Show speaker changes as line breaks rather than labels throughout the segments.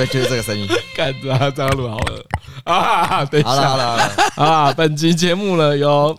对，就是这个声音。
看着啊，张鲁好了啊！等一下，
好了好了好了
啊！本集节目呢由。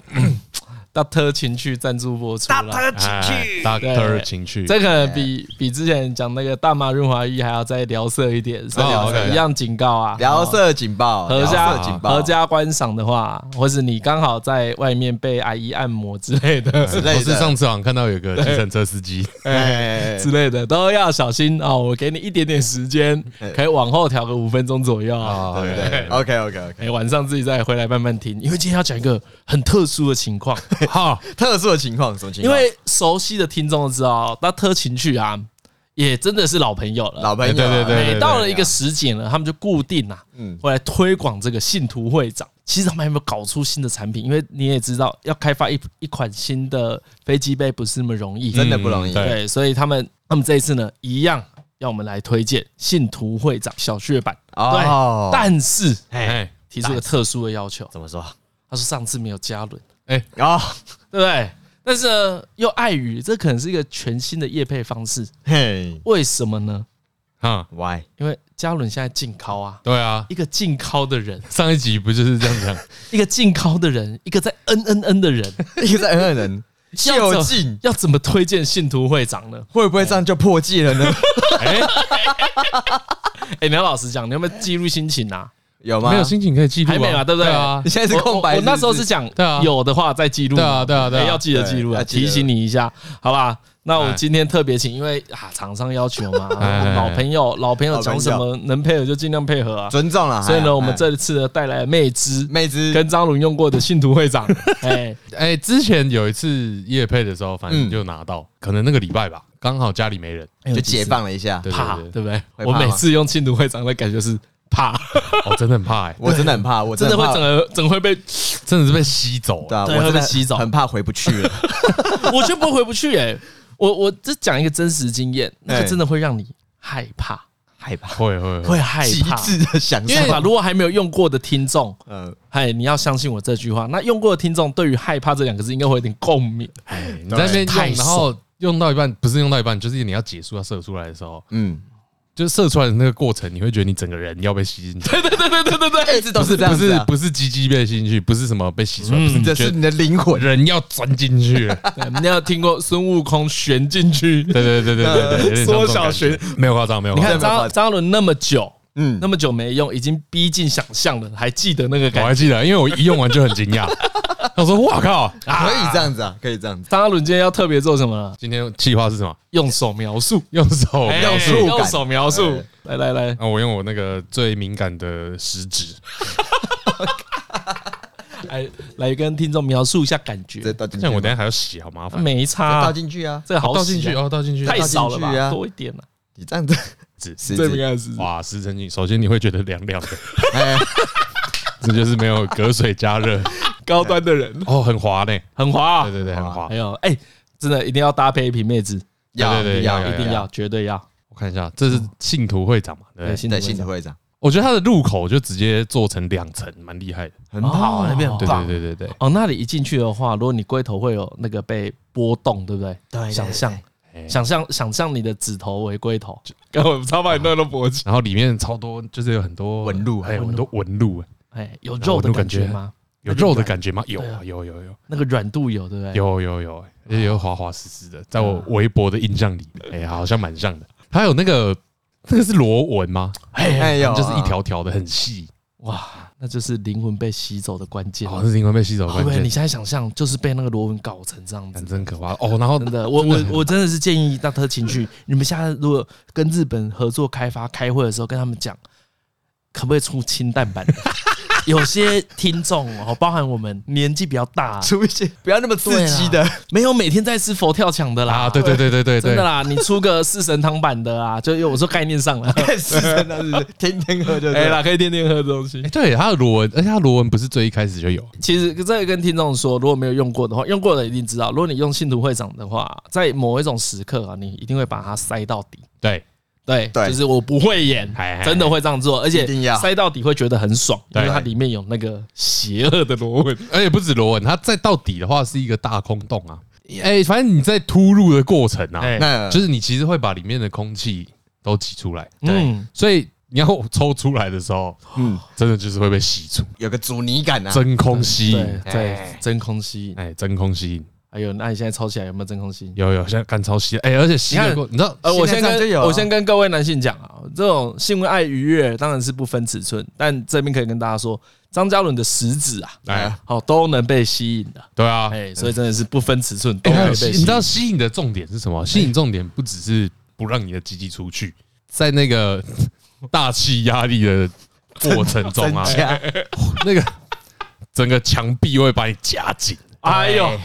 Doctor 情趣赞助播出了
，Doctor 情趣
，Doctor 情趣，
这可能比比之前讲那个大麻润滑液还要再聊色一点，所以一样警告啊，
聊色警报，
合家合家观赏的话，或是你刚好在外面被阿姨按摩之类的，
我是上次好像看到有个计程车司机，
哎之类的都要小心哦！我给你一点点时间，可以往后调个五分钟左右。啊，
对对，OK OK OK，
哎，晚上自己再回来慢慢听，因为今天要讲一个很特殊的情况。
好，特殊的情况，什么情况？
因为熟悉的听众都知道，那特情趣啊，也真的是老朋友了。
老朋友，
对对对，
每到了一个时节呢，他们就固定啊，嗯，会来推广这个信徒会长。其实他们还没有搞出新的产品，因为你也知道，要开发一一款新的飞机杯不是那么容易，
真的不容易。
对，所以他们他们这一次呢，一样要我们来推荐信徒会长小血版。对，但是哎，提出个特殊的要求，
怎么说？
他说上次没有加轮。
哎
啊，
对不对？但是呢又碍于这可能是一个全新的业配方式，
嘿，
为什么呢？
啊
，Why？
因为嘉伦现在禁靠啊，
对啊，
一个禁靠的人，
上一集不就是这样讲？
一个禁靠的人，一个在嗯嗯嗯的人，
一个在嗯嗯的人，就禁
要怎么推荐信徒会长呢？
会不会这样就破戒了呢？
哎，哎，你要老实讲，你有没有记录心情啊？
有吗？
没有心情可以记录，
还没嘛，对不对
啊？你现在是空白。
我那时候是讲，对啊，有的话再记录，
对啊，对啊，对，
要记得记录啊，提醒你一下，好吧？那我今天特别请，因为啊，厂商要求嘛，老朋友，老朋友讲什么能配合就尽量配合啊，
尊重了。
所以呢，我们这次呢带来妹汁，
妹汁
跟张伦用过的信徒会长，
哎。哎，之前有一次夜配的时候，反正就拿到，可能那个礼拜吧，刚好家里没人，
就解放了一下，
怕对不对？我每次用信徒会长的感觉是。怕，
我真的很怕哎，
我真的很怕，我
真的会整个整会被，
真的是被吸走，
对啊，我会被吸走，很怕回不去了。
我就不会回不去哎，我我这讲一个真实经验，那个真的会让你害怕，
害怕，
会会
会。害怕，
极致的想象。
如果还没有用过的听众，嗯，嗨，你要相信我这句话。那用过的听众对于害怕这两个字应该会有点共鸣。
哎，你在那边用，然后用到一半，不是用到一半，就是你要结束要射出来的时候，嗯。就是射出来的那个过程，你会觉得你整个人要被吸进去。
对对对对对对对，
一直都是这样。
不是不是鸡鸡被吸进去，不是什么被吸出来，
不是这是你的灵魂，
人要钻进去。
你要听过孙悟空旋进去？
对对对对对对，
缩小旋，
没有夸张，没有。
你看张张伦那么久，嗯，那么久没用，已经逼近想象了，还记得那个感觉？
我还记得，因为我一用完就很惊讶。他说：“哇靠，
可以这样子啊，可以这样子。”
张伦今天要特别做什么？
今天计划是什么？
用手描述，
用手描述，
用手描述。来来来，
那我用我那个最敏感的食指，
来 来跟听众描述一下感觉。
像我等下还要洗，好麻烦。
没差，
倒进去啊，
这个好
倒进去哦，倒进去
太少了吧？多一点了。
你这样 子，
指最敏感的是哇，十成进。首先你会觉得凉凉的。哎 这就是没有隔水加热，
高端的人
哦，很滑呢，
很滑，
对对对，很滑。
还有，哎，真的一定要搭配一瓶妹子，
要
对对
要，一定要，绝对要。
我看一下，这是信徒会长嘛？
对，信徒会长。
我觉得它的入口就直接做成两层，蛮厉害的，
很好，那边很棒。
对对对对，
哦，那里一进去的话，如果你龟头会有那个被波动，对不对？
对，
想象，想象，想象你的指头为龟头，刚好超把你弄到脖子，
然后里面超多，就是有很多
纹路，
还有很多纹路。
哎，有肉的感觉吗？
有肉的感觉吗？有啊，有有有，
那个软度有对不对？
有有有，也有滑滑湿湿的，在我微薄的印象里，哎，好像蛮像的。还有那个，那个是螺纹吗？
哎，有，
就是一条条的，很细。
哇，那就是灵魂被吸走的关键。
哦，是灵魂被吸走的关键。
你现在想象，就是被那个螺纹搞成这样子，
真可怕哦。然后
真的，我我 我真的是建议大特情趣，你们现在如果跟日本合作开发开会的时候，跟他们讲，可不可以出氢弹版的？有些听众哦，包含我们年纪比较大，
出一些不要那么刺激的，
没有每天在吃佛跳墙的啦。
对对对对对，
真的啦，你出个四神汤版的啊，就有我说概念上了，
四神汤是 天天喝就
哎啦，可以天天喝的东西。
对，它的螺纹，而且它螺纹不是最一开始就有。
其实这个跟听众说，如果没有用过的话，用过的一定知道。如果你用信徒会长的话，在某一种时刻啊，你一定会把它塞到底。
对。
对，就是我不会演，真的会这样做，而且塞到底会觉得很爽，因为它里面有那个邪恶的螺纹，
而且不止螺纹，它再到底的话是一个大空洞啊，哎，反正你在突入的过程啊，就是你其实会把里面的空气都挤出来，对，所以你要抽出来的时候，嗯，真的就是会被吸出，
有个阻尼感啊，
真空吸引，
对，对，真空吸引，
哎，真空吸引。
还有，那你现在抽起来有没有真空吸？
有有，现在干超吸，哎，而且吸得过，你知道？
呃，我先跟我先跟各位男性讲啊，这种性爱愉悦当然是不分尺寸，但这边可以跟大家说，张嘉伦的食指啊，哎，好都能被吸引的，
对啊，
哎，所以真的是不分尺寸都能被吸引。
你知道吸引的重点是什么？吸引重点不只是不让你的鸡鸡出去，在那个 大气压力的过程中啊，那个整个墙壁会把你夹紧，哎呦。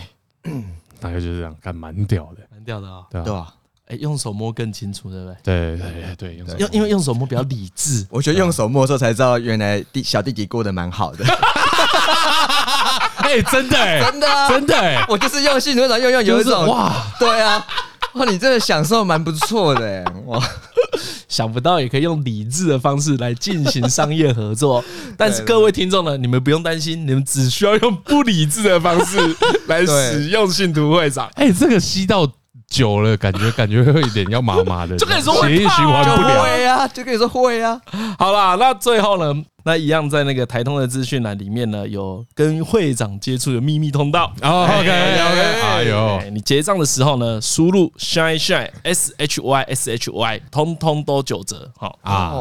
大概就是这样，看蛮屌的，
蛮屌的啊，
对吧？
哎，用手摸更清楚，对不对？
对对对对，
用因为用手摸比较理智，
我觉得用手摸的时候才知道，原来弟小弟弟过得蛮好的。
哎，真的，
真的，
真的，
我就是用性，多少用用有一种哇，对啊，哇，你真的享受蛮不错的，哇。
想不到也可以用理智的方式来进行商业合作，但是各位听众呢，你们不用担心，你们只需要用不理智的方式来使用信徒会长。
哎，这个吸到久了，感觉感觉会有点要麻麻的，
就可以说血
液循环不了，
会啊，就可以说会啊。
好啦，那最后呢？那一样在那个台通的资讯栏里面呢，有跟会长接触的秘密通道。
哦 OK OK，哎呦，
你结账的时候呢，输入 shine shine s h y s h y，通通都九折。好啊，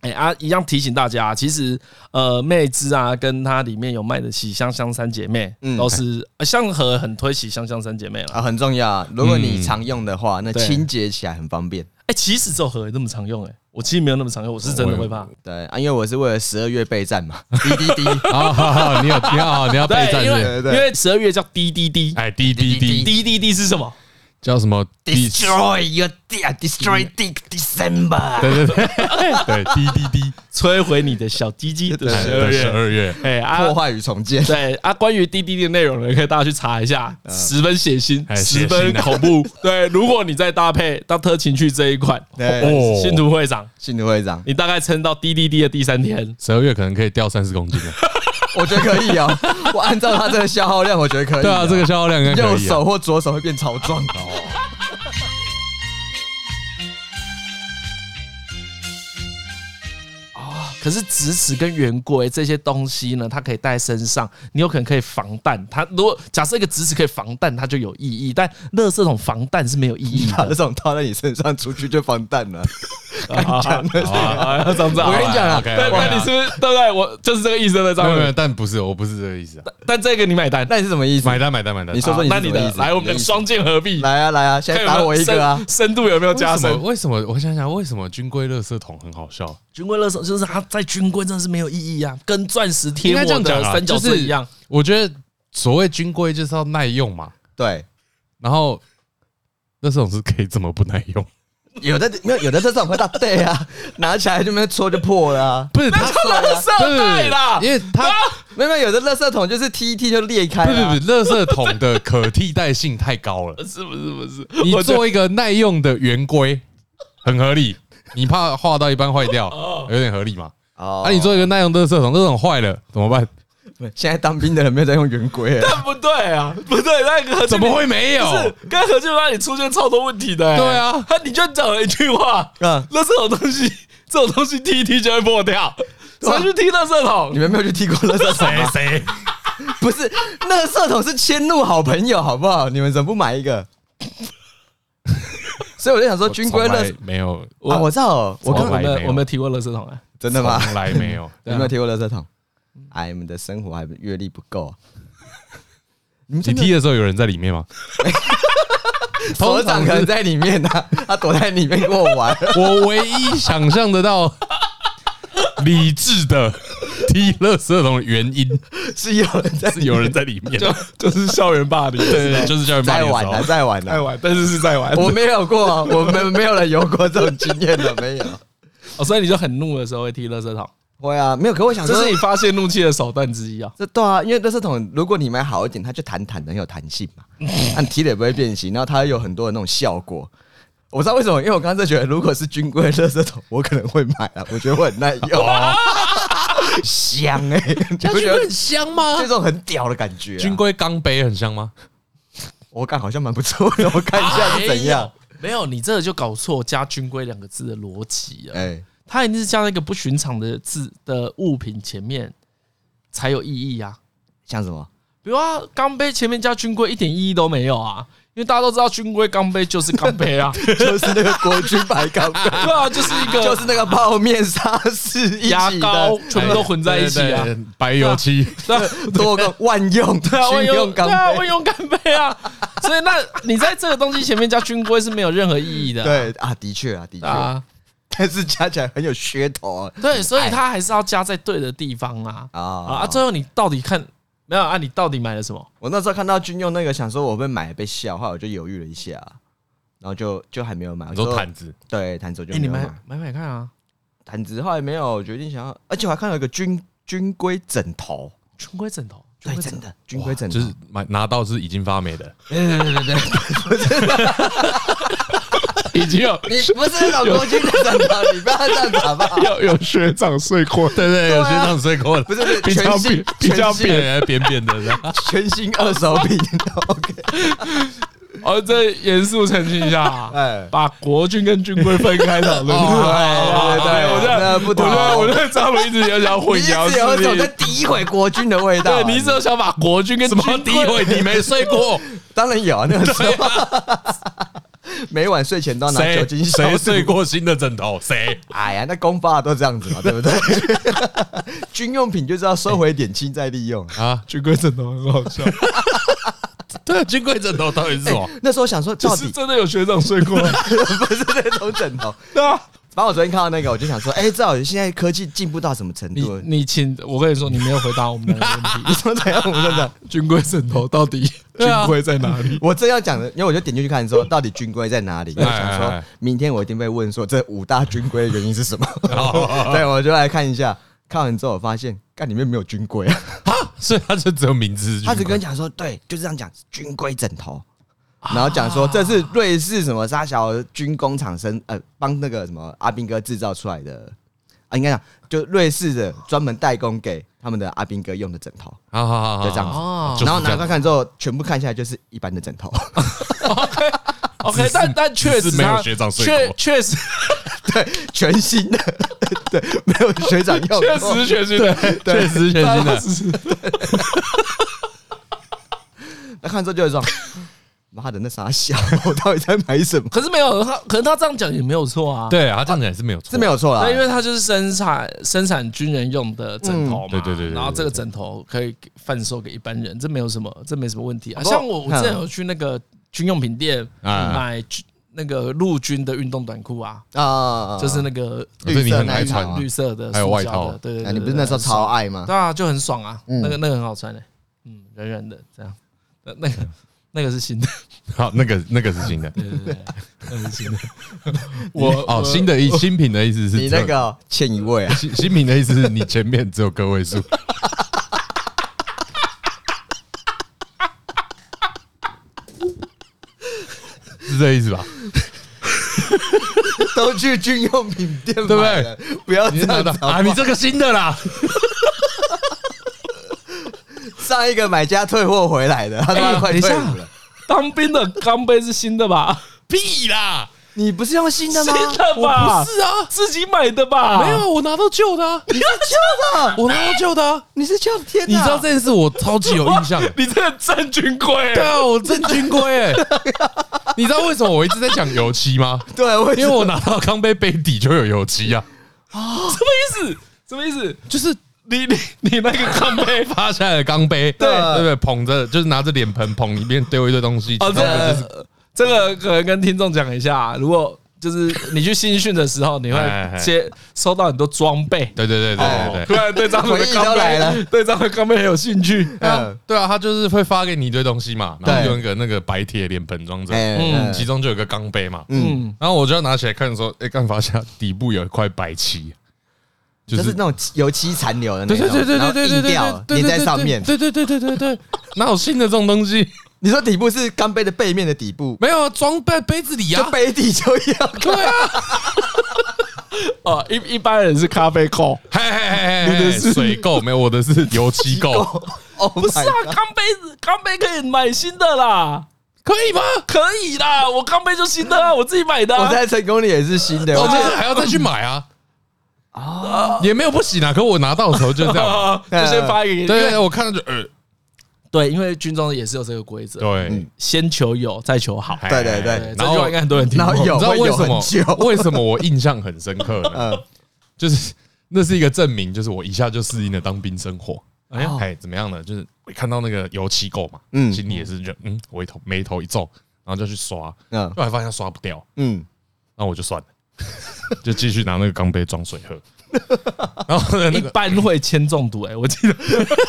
哎啊，一样提醒大家，其实呃，妹子啊，跟它里面有卖的喜香香三姐妹，都是香河很推喜香香三姐妹了啊，
很重要。如果你常用的话，那清洁起来很方便。
哎，其实这盒也那么常用哎。我其实没有那么常用，我是真的会怕。
对啊，因为我是为了十二月备战嘛。滴滴滴，
好好好，你有你要你要备战，
因为因为十二月叫滴滴滴，
哎，滴滴滴，
滴滴滴是什么？
叫什么
？Destroy your dick, Destroy Dick December。
对对对 对，滴滴滴，
摧毁你的小鸡鸡的十二月。
十二月，
哎，
破坏与重建。
对啊，关于滴滴滴的内容呢，可以大家去查一下，十分血腥，十分恐怖。对，如果你再搭配当特情趣这一款，哦，信徒会长，
信徒会长，
你大概撑到滴滴滴的第三天，
十二月可能可以掉三十公斤了。
我觉得可以啊，我按照他这个消耗量，我觉得可以。
对啊，这个消耗量应。
右手或左手会变超壮的哦。
可是直尺跟圆规这些东西呢，它可以带在身上，你有可能可以防弹。它如果假设一个直尺可以防弹，它就有意义。但乐色桶防弹是没有意义的，
把这种套在你身上出去就防弹了。我跟你讲啊，
对，那你是不是对不对？我就是这个意思的，张总。
但不是，我不是这个意思。
但这个你买单，
那你是什么意思？
买单，买单，买单。
你说说你
的意思。来，我们双剑合璧。
来啊，来啊，现在打我一个啊！
深度有没有加深？
为什么？我想想，为什么军规乐色桶很好笑？
军规勒索就是它在军规真的是没有意义啊，跟钻石贴膜的三角锥一样。
我觉得所谓军规就是要耐用嘛。
对，
然后垃圾桶是可以这么不耐用？
有的没有，有的这种会到对啊，拿起来就没戳就破了啊。
不是，
它是垃圾袋啦，
因为它
没有有的垃圾桶就是踢一踢就裂开。
不是不是，垃圾桶的可替代性太高了，
是不是不是？
你做一个耐用的圆规很合理，你怕画到一半坏掉，有点合理嘛？哦，那你做一个耐用的垃圾桶，这种坏了怎么办？
现在当兵的人没有在用圆规，
但不对啊，不对，那个
怎么会没有？
是跟何俊那里出现超多问题的。
对啊，
他你就讲了一句话，嗯，那这种东西，这种东西踢一踢就会破掉，谁去踢垃圾桶？
你们没有去踢过垃圾桶吗？
谁谁？
不是，垃圾桶是迁怒好朋友，好不好？你们怎么不买一个？所以我就想说，军规乐
没有，
我我知道，我根本没有，
我没有踢过垃圾桶啊，
真的吗？
从来没有，
有没有提过垃圾桶？哎，你们的生活还阅历不够啊！
你踢的时候有人在里面吗？
头长可能在里面呢，他躲在里面跟我玩。
我唯一想象得到 理智的 踢垃圾桶的原因
是有人在，
是有人在里面，
就就是校园霸凌，
对，就是校园霸凌。
在玩的，在玩的，
在玩，但是是在玩。
我没有过，我们没有人有过这种经验的，没有。
哦，所以你就很怒的时候会踢垃圾桶。
会啊，没有。可我想说，
这是你发泄怒气的手段之一啊。
这对啊，因为垃圾桶，如果你买好一点，它就弹弹的，很有弹性嘛。那你踢的也不会变形，然后它有很多的那种效果。我知道为什么，因为我刚刚在觉得，如果是军规垃圾桶，我可能会买啊。我觉得会很耐用，香哎，你不觉得
很香吗？
这种很屌的感觉。
军规钢杯很香吗？
我看好像蛮不错的，我看一下是怎样。
没有，你这个就搞错加军规两个字的逻辑了。哎。它一定是加在一个不寻常的字的物品前面才有意义啊。
像什么？
比如啊，钢杯前面加军规一点意义都没有啊，因为大家都知道军规钢杯就是钢杯啊，
就是那个国军白钢杯，
对啊，就是一个
就是那个泡面沙士
牙膏全部都混在一起啊，
白油漆，
对，
多个万用，
对啊，万用钢
杯，
万用钢杯啊，所以那你在这个东西前面加军规是没有任何意义的，
对啊，的确啊，的确，但是加起来很有噱头啊，
对，所以它还是要加在对的地方啊。啊。啊！最后你到底看。没有啊？你到底买了什么？
我那时候看到军用那个，想说我被买被笑，后来我就犹豫了一下，然后就就还没有买。我
说毯子，
对毯子我就
哎，你买买买看啊！
毯子后来没有决定想要，而且我还看到一个军军规枕头，
军规枕头，
对，真的军规枕头，
就是买拿到是已经发霉的。
对对对对对。
已经有，
你不是老国军的战场，你不要这样子好不好？
有有学长睡过，对对，有学长睡过的，
不是
比较扁，比较扁，扁扁的，
全新二手品。OK，
哦，这严肃澄清一下，哎，把国军跟军规分开讨论。对对对，我觉得不同，我觉得我觉得张伦一直有想混淆，
有一种在诋毁国军的味道。
对，你只有想把国军跟什么诋毁？你没睡过？
当然有啊，那个时候。每晚睡前都要拿酒精消毒。
谁睡过新的枕头？谁？
哎呀，那公发都这样子嘛，对不对？军用品就是要收回点轻再利用啊。
军规枕头很好笑。
对，军规枕头到底是什么？
那时候想说，到底
真的有学长睡过？
不是那种枕头。对啊。反正我昨天看到那个，我就想说，哎，知道现在科技进步到什么程度？
你你请我跟你说，你没有回答我们的问题。
你说怎样？我们在讲
军规枕头到底 军规在哪里？
我正要讲的，因为我就点进去看，说到底军规在哪里？我想说明天我一定被问说这五大军规的原因是什么？对，我就来看一下。看完之后，我发现，干里面没有军规啊！
所以他就只有名字。
他只跟讲说，对，就是这样讲，军规枕头。然后讲说这是瑞士什么沙小军工厂生呃帮那个什么阿兵哥制造出来的啊，应该讲就瑞士的专门代工给他们的阿兵哥用的枕头，好好好，就这样子。然后拿开看之后，全部看下来就是一般的枕头。
OK OK，但但确实
没有学长睡过，
确实
对全新的，对没有学长用，
确实全新的，
确实全新的。
那看之后就有这种。妈的，那啥小，我到底在买什么？
可是没有他，可能他这样讲也没有错啊。
对啊，他这样讲也是没有错，
是没有错啦。
因为他就是生产生产军人用的枕头嘛。对对对。然后这个枕头可以贩售给一般人，这没有什么，这没什么问题啊。像我，我之前有去那个军用品店买那个陆军的运动短裤啊啊，就是那个
绿色那
穿
绿色的，
还有外套。
对对对，
你不是那时候超爱吗？
对啊，就很爽啊。那个那个很好穿的，嗯，软软的这样。那个。那个是新的，
好，那个那个是新的，
对对对，那个是新的。
我哦，新的意新品的意思是
你那个欠一位啊，
新新品的意思是你前面只有个位数，是这意思吧？
都去军用品店，对
不对？
不要这样的
啊！你这个新的啦。
上一个买家退货回来的，他说快退了。
当兵的钢杯是新的吧？
屁啦！
你不是用新的吗？
新的吧？
不是啊，
自己买的吧？
没有，我拿到旧的。
你是旧的？
我拿到旧的。
你是旧的？天哪！
你知道这件事我超级有印象。
你这个真军规。
对啊，我真军规哎。你知道为什么我一直在讲油漆吗？
对，
因为我拿到钢杯杯底就有油漆啊。
啊？什么意思？什么意思？
就是。
你你你那个 钢杯。
发下来的钢杯，对。对对，捧着就是拿着脸盆捧一边丢一堆东西。哦，这个
这个可能跟听众讲一下，如果就是你去新训的时候，你会接收到很多装备。
对对对对对
对，对。这样的钢杯，对这样的钢杯很有兴趣。
嗯，对啊，他就是会发给你一堆东西嘛，然后用一个那个白铁脸盆装着，嗯，其中就有个钢杯嘛，嗯，然后我就要拿起来看的时候，哎，刚发现底部有一块白漆。
就是那种油漆残留的那种，
对对对对对对对，
粘在上面，
对对对对对对，
哪有新的这种东西？
你说底部是钢杯的背面的底部？
没有，装在杯子里啊，
杯底就要。
对啊，哦，一一般人是咖啡垢，
嘿嘿嘿，你的是水垢，没有，我的是油漆垢。
哦，不是啊，钢杯子，钢杯可以买新的啦，
可以吗？
可以啦，我钢杯就新的啊，我自己买的。
我在成功里也是新的，
我还要再去买啊。
哦，
也没有不行啊。可我拿到的时候就这样，
就先发一个。
对，对，我看到就呃，
对，因为军中也是有这个规则，
对，
先求有，再求好。
对对对，
这句话应该很多人听过。
然后有，
你知道为什么？
为
什么我印象很深刻呢？就是那是一个证明，就是我一下就适应了当兵生活。哎，哎，怎么样呢？就是我看到那个油漆垢嘛，嗯，心里也是就嗯，我一头眉头一皱，然后就去刷，嗯，后来发现刷不掉，嗯，那我就算了，就继续拿那个钢杯装水喝。然后一
般会铅中毒哎，我记得。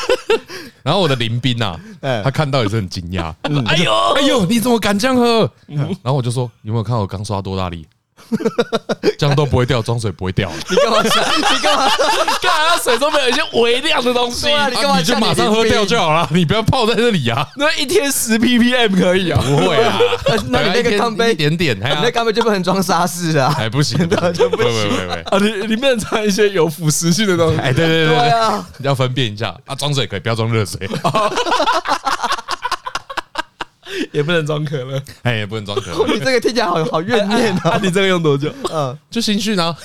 然后我的邻兵啊，他看到也是很惊讶，哎呦哎呦，你怎么敢这样喝？然后我就说，你有没有看我刚刷多大力？这样都不会掉，装水不会掉。
你干嘛想？你干嘛？
干嘛？水中没有一些微量的东西，
你干嘛？
你就马上喝掉就好了，你不要泡在这里啊。
那一天十 ppm 可以啊？
不会啊。
那你那个钢杯
一点点，
那钢杯就不能装沙士啊？
还不行，就不行。
啊，里里面掺一些有腐蚀性的东西。
哎，对对对对啊！你要分辨一下啊，装水可以，不要装热水。
也不能装可乐，
哎，也不能装可乐。
你这个听起来好好怨念啊！
你这个用多久？
嗯，
就新训 啊，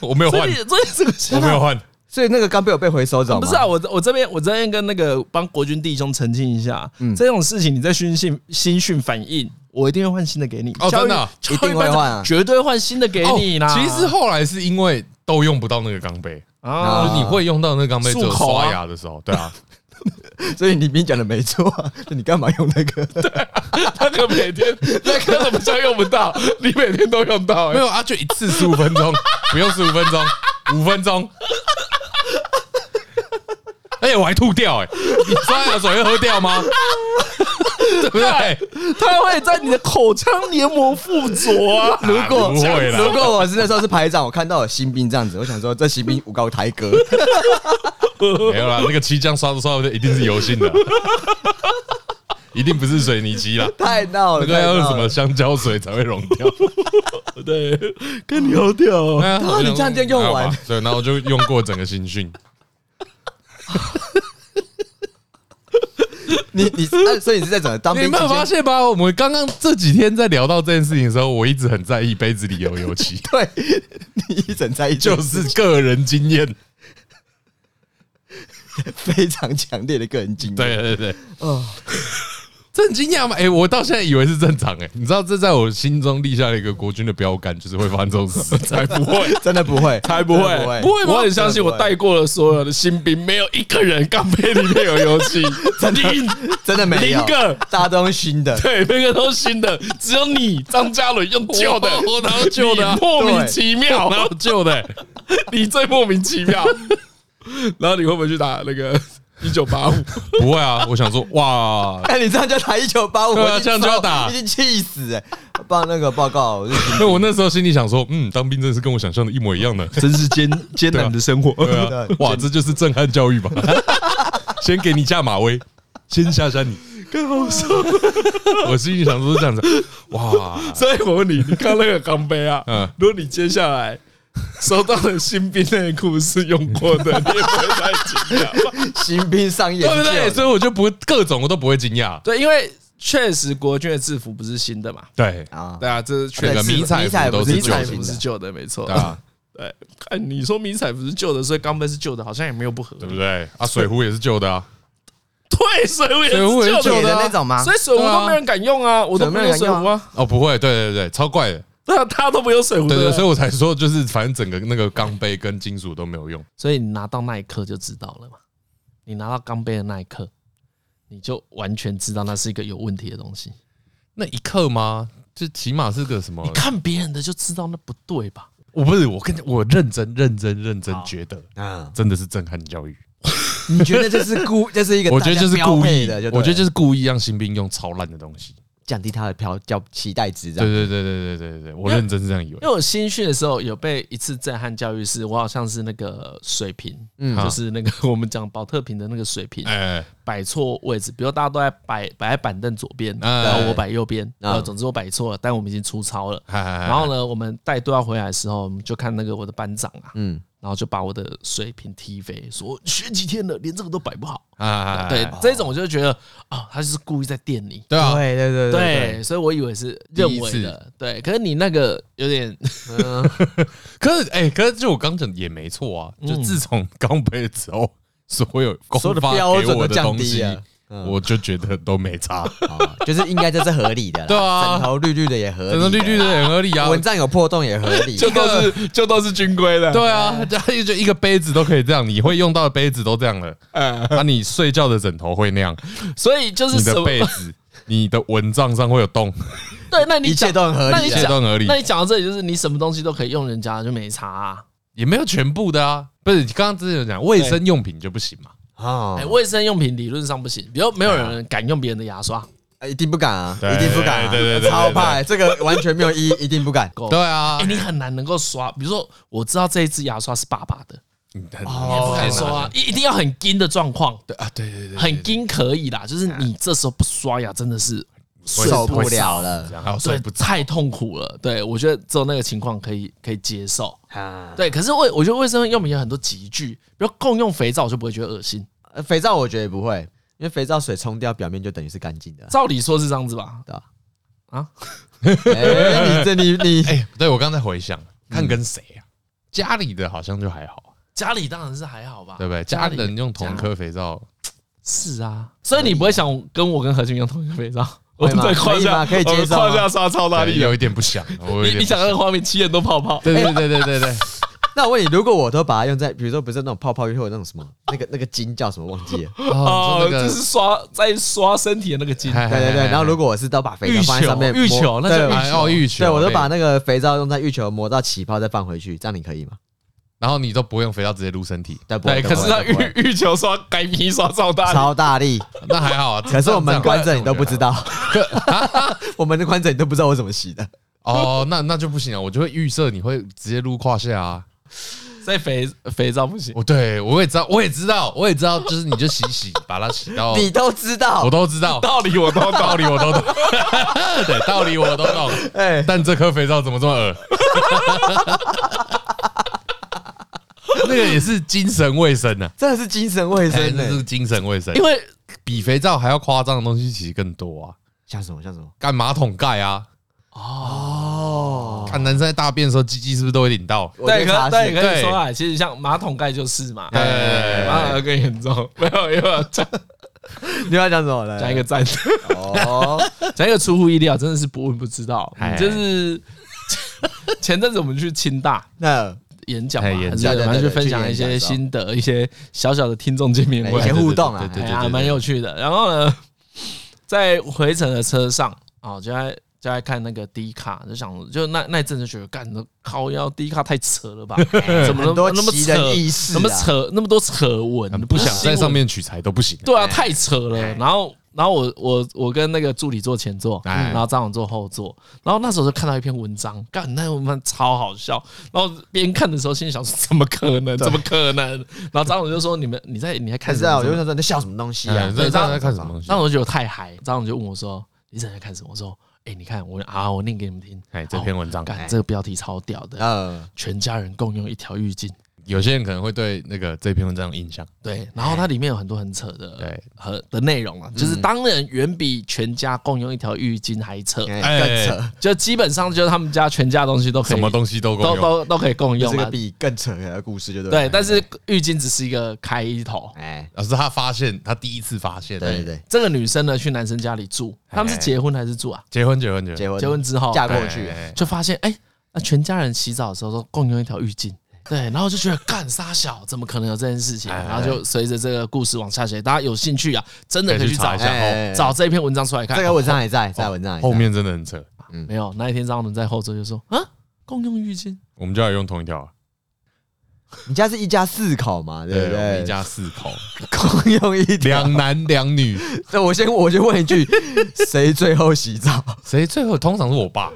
我没有换，
所以这个
我没有换，
所以那个钢杯有被回收走吗？
不是啊，我我这边我这边跟那个帮国军弟兄澄清一下，这种事情你在军训新训反映，我一定会换新的给你。
哦，真的，
一定会换，
绝对换新的给你啦。
其实后来是因为都用不到那个钢杯啊，你会用到那个钢杯只有刷牙的时候，对啊。
所以李斌讲的没错，你干嘛用那个？
对啊，那个每天那个怎么叫用不到？你每天都用到？
没有啊，就一次十五分钟，不用十五分钟，五分钟。哎，我还吐掉哎！你刷牙水会喝掉吗？对不对？
它会在你的口腔黏膜附着啊。
如果不会啦，如果我是那时候是排长，我看到有新兵这样子，我想说这新兵五高台哥。
没有啦，那个漆浆刷着刷着，一定是油性的，一定不是水泥漆啦。
太闹了，
那个要用什么香蕉水才会溶掉？
对，跟你好屌哦。
你这样就用完，
对，然后我就用过整个新训。
你你，所以你是在怎么当兵？
你没有发现吧？我们刚刚这几天在聊到这件事情的时候，我一直很在意杯子里有油漆。
对，你一直很在意，
就是个人经验。
非常强烈的个人经验，
对对对，哦，这很惊讶吗？哎，我到现在以为是正常哎，你知道这在我心中立下了一个国军的标杆，就是会发生这种事，
才不会，
真的不会，
才不会，不会，我很相信我带过了所有的新兵，没有一个人钢杯里面有油漆，
真的。真的没有，
零个，
大家都是新的，
对，每个都是新的，只有你张嘉伦用旧的，
我拿旧的，
莫名其妙，
然后旧的，
你最莫名其妙。然后你会不会去打那个一九八五？
不会啊，我想说，哇，
哎，你这样就打一九八五，
对啊，这样就要打，
已经气死哎！报那个报告，
那 我那时候心里想说，嗯，当兵真的是跟我想象的一模一样的，
真是艰艰难的生活，
对啊，哇，这就是震撼教育吧？先给你下马威，先下山你，
更好受。
我心里想说是这样子，哇！
所以我问你，你看那个钢杯啊，嗯，如果你接下来。收到的新兵内裤是用过的，你也不会太惊讶。
新兵上眼，
对不对？所以我就不各种我都不会惊讶。
对，因为确实国军的制服不是新的嘛。
对
啊，对啊，这是
全个迷彩服都是旧的，
不是旧的，没错。啊，对，看你说迷彩服是旧的，所以钢杯是旧的，好像也没有不合，
对不对？啊，水壶也是旧的啊。
对，水壶也是旧的
那种吗？
所以水壶都没人敢用啊，我都没有水壶啊。
哦，不会，对对对，超怪的。
对啊，他都没有水壶。
对对，所以我才说，就是反正整个那个钢杯跟金属都没有用。
所以你拿到那一刻就知道了嘛。你拿到钢杯的那一刻，你就完全知道那是一个有问题的东西。
那一刻吗？就起码是个什么？
你看别人的就知道那不对吧？
我不是，我跟你我认真认真认真觉得啊，真的是震撼教育。
你觉得这是故，这是一个？
我觉得就是故意的，我觉得就是故意让新兵用超烂的东西。
降低他的票叫期待值，这样。
对对对对对对对，我认真是这样以为。
因为我新训的时候有被一次震撼教育，是我好像是那个水平，嗯，就是那个 我们讲保特瓶的那个水平，哎，摆错位置，比如大家都在摆摆在板凳左边，然后我摆右边，呃，总之我摆错了，但我们已经出操了。然后呢，我们带队要回来的时候，我们就看那个我的班长啊，嗯，然后就把我的水瓶踢飞，说学几天了，连这个都摆不好
啊。
对，这种我就觉得啊，他就是故意在电你。
对啊，
对对对
对，所以我以为是认为的。对，可是你那个有点，
可是哎，可是就我刚讲也没错啊。就自从刚背之后，所有
所有的标准都降低了。
我就觉得都没差，
就是应该这是合理的，对啊，枕头绿绿的也合理，
枕头绿绿的也合理啊，
蚊帐有破洞也合理，
就都是就都是军规的，
对啊，就一个杯子都可以这样，你会用到的杯子都这样了，啊，你睡觉的枕头会那样，
所以就是
你的被子，你的蚊帐上会有洞，
对，那你
一切都很合理，
一切都很合理，那你讲到这里，就是你什么东西都可以用人家就没差啊，
也没有全部的啊，不是，你刚刚之前有讲卫生用品就不行嘛。
啊，卫生用品理论上不行，比如没有人敢用别人的牙刷，
一定不敢啊，一定不敢，对对对，超怕，这个完全没有意义，一定不敢。
对啊，
你很难能够刷，比如说我知道这一支牙刷是爸爸的，你也不敢刷，一定要很紧的状况，
对啊，对对对，
很紧可以啦，就是你这时候不刷牙真的是
受不了了，
对，太痛苦了。对我觉得只有那个情况可以可以接受。对，可是卫我觉得卫生用品有很多级距，比如共用肥皂，我就不会觉得恶心。
肥皂我觉得也不会，因为肥皂水冲掉表面就等于是干净的。
照理说是这样子吧？
对吧？啊？你这你你 哎，
对我刚才回想，看跟谁啊？家里的好像就还好，
家里当然是还好吧？
对不对？家里人用同一颗肥皂，
是啊，所以你不会想跟我跟何俊用同一个肥皂？
我们在胯下可以接受，
胯下刷超大力，
有一点不想。
你你想那个画面，漆很多泡泡。
对对对对对对。
那我问你，如果我都把它用在，比如说不是那种泡泡浴或者那种什么，那个那个筋叫什么忘记了？
哦，就是刷在刷身体的那个筋。
对对对。然后如果我是都把肥皂放在上面，
浴球，那叫浴
球。浴球。
对，我都把那个肥皂用在浴球磨到起泡再放回去，这样你可以吗？
然后你都不用肥皂直接撸身体？
对，可是他浴浴球刷改皮刷超大，
超大力。
那还好啊。
可是我们观众你都不知道，我们的观众你都不知道我怎么洗的。
哦，那那就不行了，我就会预设你会直接撸胯下啊。
所以肥肥皂不行，
我对我也知道，我也知道，我也知道，就是你就洗洗，把它洗到，
你都知道，
我都知道，
道理我都懂，
道理我都懂，对，道理我都懂，哎，但这颗肥皂怎么这么恶？那个也是精神卫生呢，
真的是精神卫生，
那是精神卫生，
因为
比肥皂还要夸张的东西其实更多啊，
像什么像什么，
干马桶盖啊，哦。看男生在大便的时候，鸡鸡是不是都会拧到？
对，可对可以说啊，其实像马桶盖就是嘛，对，马桶盖更严重。没有，没有讲，
你要讲什么？呢？
讲一个赞。哦，讲一个出乎意料，真的是不问不知道。就是前阵子我们去清大。那演讲嘛，反正就分享一些心得，一些小小的听众见面会，
一些互动啊，
对对对，蛮有趣的。然后呢，在回程的车上啊，就在。就在看那个 D 卡，就想就那那一阵子觉得干的靠腰 D 卡太扯了吧？怎么那么那么扯？那么扯那么多扯文，
不想在上面取材都不行。
对啊，太扯了。然后然后我我我跟那个助理坐前座，然后张总坐后座。然后那时候就看到一篇文章，干那文章超好笑。然后边看的时候心里想说：怎么可能？怎么可能？然后张总就说：你们你在你在看什么？
我就说你在笑什么东西啊？
对，张总在看什么东西？
张总觉得太嗨。张总就问我说：你在看什么？我说。哎，欸、你看我啊，我念给你们听。
哎，这篇文章，
看这个标题超屌的。嗯，全家人共用一条浴巾。
有些人可能会对那个这篇文章有印象，
对，然后它里面有很多很扯的，对。和的内容啊，就是当然远比全家共用一条浴巾还扯，更扯，就基本上就是他们家全家东西都可以，
什么东西都
都都都可以共用，
这个比更扯的故事就对，
对，但是浴巾只是一个开头，
哎，而是他发现他第一次发现，
对对，
这个女生呢去男生家里住，他们是结婚还是住啊？
结婚结婚结
婚。
结婚之后
嫁过去，
就发现哎，那全家人洗澡的时候都共用一条浴巾。对，然后就觉得干杀小，怎么可能有这件事情？然后就随着这个故事往下写，大家有兴趣啊，真的可以去找一下，找这篇文章出来看。
这个文章还在，在文章
后面真的很扯。
嗯，没有那一天张文在后座就说啊，共用浴巾，
我们家也用同一条。
你家是一家四口嘛？对不对？
一家四口
共用一条，
两男两女。
那我先我先问一句，谁最后洗澡？
谁最后？通常是我爸。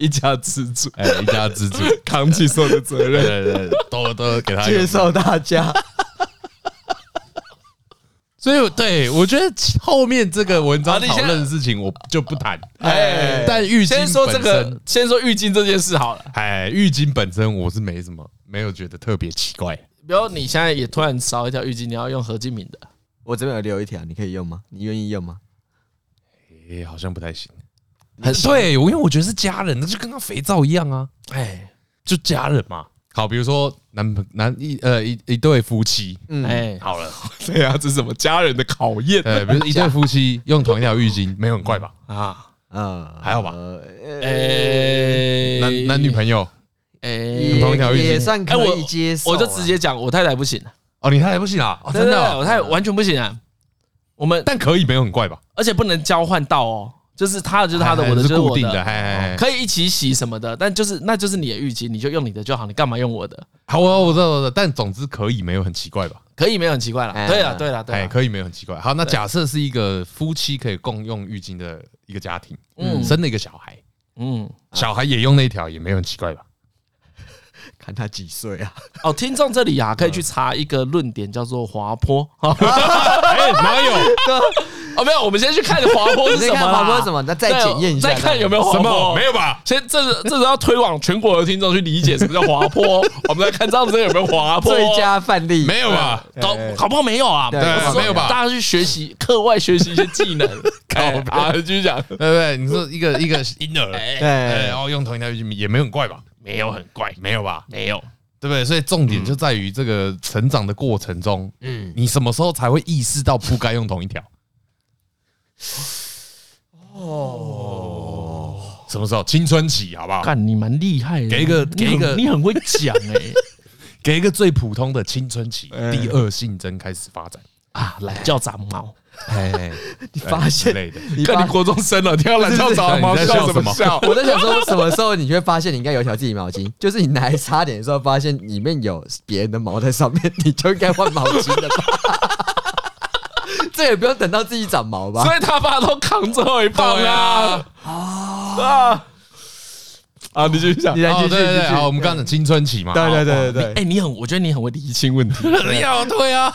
一家之主，
哎，一家之主
扛起所有的责任，
对对，都 都给他
接受大家。
所以对我觉得后面这个文章
讨
论的事情我就不谈。
哎
但浴巾
先说这
本
个
身，
先说浴巾这件事好了。
哎，浴巾本身我是没什么，没有觉得特别奇怪。
比如你现在也突然少一条浴巾，你要用何敬敏的，
我这边有留一条，你可以用吗？你愿意用吗？
哎，好像不太行。很对，我因为我觉得是家人，那就跟那肥皂一样啊，
哎
就家人嘛。好，比如说男朋男一呃一一对夫妻，
嗯，
哎，
好了，
对啊，这是什么家人的考验
呃，比如一对 夫妻用同一条浴巾，没有很怪吧？
啊？
嗯，
还好吧
呃
哎，
男男女朋友
哎，
同一条浴巾
也算可以接受啊。
我就直接讲，我太太不行，
哦，你太太不行啊？哦真的
我太太完全不行啊。我们
但可以没有很怪吧？
而且不能交换到哦，就是他的就是他的，
哎
我的就是我
固定的，
可以一起洗什么的，但就是那就是你的浴巾，你就用你的就好，你干嘛用我的？
好，我我知道我知道，但总之可以没有很奇怪吧？
可以没有很奇怪了。
哎
对了对了对
哎，可以没有很奇怪。好，那假设是一个夫妻可以共用浴巾的一个家庭，
嗯
生了一个小孩，
嗯，
小孩也用那条，也没有很奇怪吧？
看他几岁啊？
哦，听众这里啊，可以去查一个论点，叫做滑坡。
哎，哪有
哦，没有，我们先去看滑坡 是什么啦
滑坡是什么？那再检验一下，
再看有没有滑
什
坡
么？。没有吧？
先，这是这是要推广全国的听众去理解什么叫滑坡。我们来看这样子有没有滑坡。
最佳范例
没有吧？
搞搞不好没有啊，
对
我说
没有吧
大家去学习课外学习一些技能。哎啊，继续讲，
对不对？你说一个一个婴儿，
哎，
对
哎，然后用同一条也没有很怪吧？
没有很怪，
没有吧？
没有。
对不对？所以重点就在于这个成长的过程中，嗯，你什么时候才会意识到不该用同一条？哦，什么时候？青春期，好不好？
看，你蛮厉害的，
给一个
你很
给一个
你很会讲哎
给一个最普通的青春期，第二性征开始发展，
啊，懒叫长毛，
哎，
你发现
之类的。
你发
看你国中生了，你要懒觉长毛
你在笑
笑什
么么
笑？
我在想说，什么时候你会发现你应该有一条自己毛巾？就是你拿来擦脸的时候，发现里面有别人的毛在上面，你就应该换毛巾了吧？这也不用等到自己长毛吧？
所以他爸都扛最后一棒啊！啊啊！你继续讲
你。来继续
哦，对对对，好，我们刚刚讲青春期嘛，
对对
好
对对对，
哎，你很，我觉得你很会理清问题，
你好，对啊，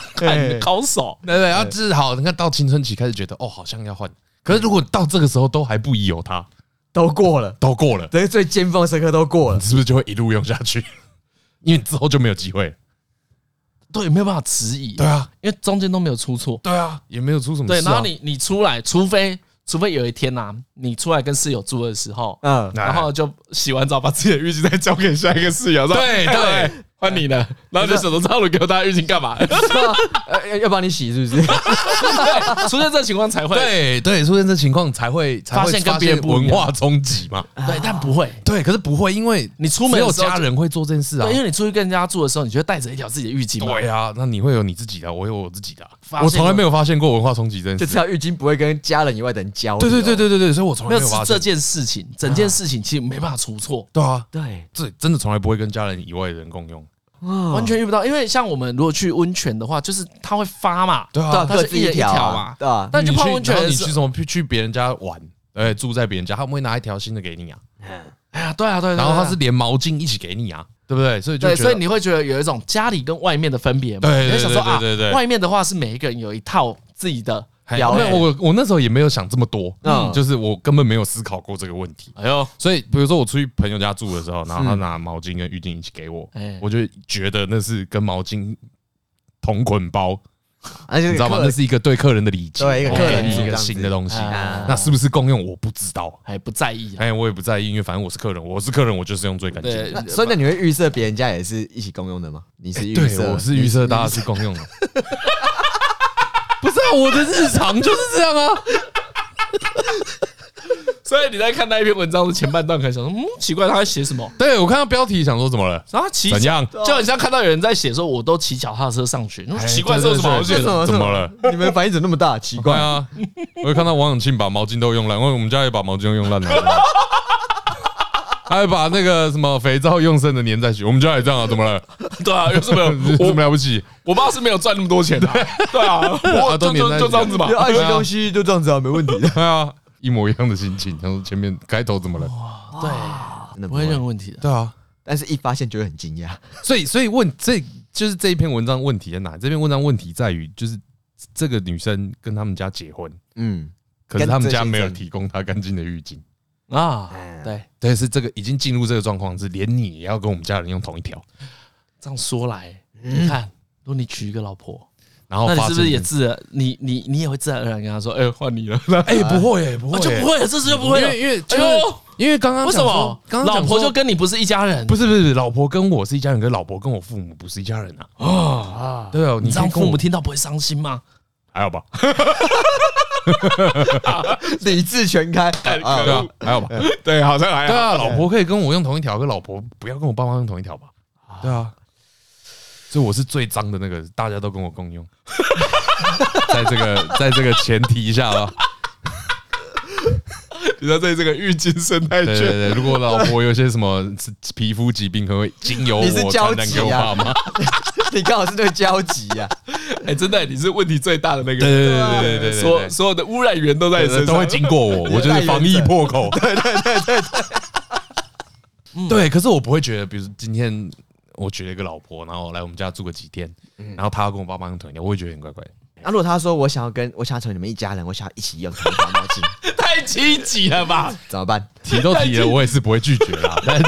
高手。
对对，然后就是好，你看到青春期开始觉得哦，好像要换，可是如果到这个时候都还不疑有他，
都过了，
都过了，
这个最尖峰时刻都过了
你。是不是就会一路用下去？因为之后就没有机会了。
对，没有办法迟疑。
对啊，
因为中间都没有出错。
对啊，也没有出什么
对，
事啊。
然后你你出来，除非除非有一天呐，你出来跟室友住的时候，
嗯，
哎
然后就洗完澡把自己的浴巾再交给下一个室友，
对对
哎换你的，然后你手头上了给我大家浴巾干嘛？
呃要要帮你洗是不是？
出现这情况才会
对对，出现这情况才会才会
发现跟别人
文化冲击嘛。
对，但不会。
对，可是不会，因为
你出门
只有家人会做这件事啊
对，。因为你出去跟人家住的时候，你就会带着一条自己的浴巾嘛。
对啊，那你会有你自己的，我有我自己的我从来没有发现过文化冲击这件事。
就这条浴巾不会跟家人以外的人交流。
对对对对对对，所以我从来
没有
没有发
现。这件事情，整件事情其实没办法出错，
对啊，
对，
这真的从来不会跟家人以外的人共用。
完全遇不到。因为像我们如果去温泉的话，就是它会发嘛，
对
对啊，
啊，
各自一条
它是一人一条
啊
嘛，
对啊？
但你去泡温泉的时候
然后你去什么去去别人家玩，哎，住在别人家，他们会拿一条新的给你啊，
哎呀，对啊，对啊，对啊
然后他是连毛巾一起给你啊，对不对？所以就对，觉
所以你会觉得有一种家里跟外面的分别嘛。
对
你会想说啊
对对对，
外面的话是每一个人有一套自己的
我我那时候也没有想这么多，
嗯
嗯，就是我根本没有思考过这个问题。
哎呦，
所以，比如说我出去朋友家住的时候，然后他拿毛巾跟浴巾一起给我
哎，
我就觉得那是跟毛巾同捆包，
而且
你知道吗？那是一个对客人的礼节，
对一
个
客人一个
新的东西，
啊
那是不是共用我不知道，
还不在意啊。
哎，我也不在意，因为反正我是客人，我是客人，我就是用最干
净
的。
所以那你会预设别人家也是一起共用的吗？你是预
对，
设，
我是预设大家是共用的。我的日常就是这样啊。
所以你在看那一篇文章的前半段，可能想说，嗯，奇怪，他在写什么？
对我看到标题想说怎么了？
然后骑
怎样？
就很像看到有人在写说，我都骑脚踏车上学。嗯
哎
奇怪，这有什么好写的？
对对对怎么了？
你们反应怎么那么大？奇怪，
怪啊！我有看到王永庆把毛巾都用烂，因为我们家也把毛巾都用烂了。还有把那个什么肥皂用剩的粘在一起，我们家也这样啊？怎么了？
对啊，有什么 有？
什么了不起？
我爸是没有赚那么多钱的。对啊，我
啊都
就就
粘在一起
就这样子嘛。
有爱惜东西就这样子啊，没问题的。
对啊，一模一样的心情。他说前面开头怎么了？
对，
真的
不会任何问题的。
对啊，
但是一发现就会很惊讶。
所以所以问这就是这一篇文章问题在哪？这篇文章问题在于就是这个女生跟他们家结婚，
嗯，
可是他们家没有提供她干净的浴巾。
啊，
嗯
对，
对，是这个已经进入这个状况，是连你也要跟我们家人用同一条，
这样说来，你看，如果你娶一个老婆，
然后
那你是不是也自然，你你你也会自然而然跟他说，哎，换你了，
哎，不会哎，不
会就不会了，这次就不会，
因为因为
哎呦，
因为刚刚
为什
么？刚刚
老婆就跟你不是一家人，
不是不是，老婆跟我是一家人，跟老婆跟我父母不是一家人啊。
啊？
对哦，
你这样
可以跟我
父母听到不会伤心吗？
还好吧？
理智全开
对
啊！
啊，还好吧？
对，好像还
对啊，老婆可以跟我用同一条，跟老婆不要跟我爸妈用同一条吧？对啊，所以我是最脏的那个，大家都跟我共用。在这个在这个前提下啊，
你说在这个浴巾生态圈，
对对对，如果老婆有些什么皮肤疾病，可能会经由我传染给我爸妈。
你刚好是那个交集呀，
哎，真的，你是问题最大的那个，
对对对对对对对，
所所有的污染源都在你身上，
都会经过我，我就是防疫破口。对对对对对，对。可是我不会觉得，比如今天我娶了一个老婆，然后来我们家住个几天，然后她要跟我爸妈用同一条，我会觉得很怪怪的。
那如果他说我想要跟我想要成为你们一家人，我想要一起用同一条毛巾，
太积极了吧？
怎么办？
提都提了，我也是不会拒绝啦。但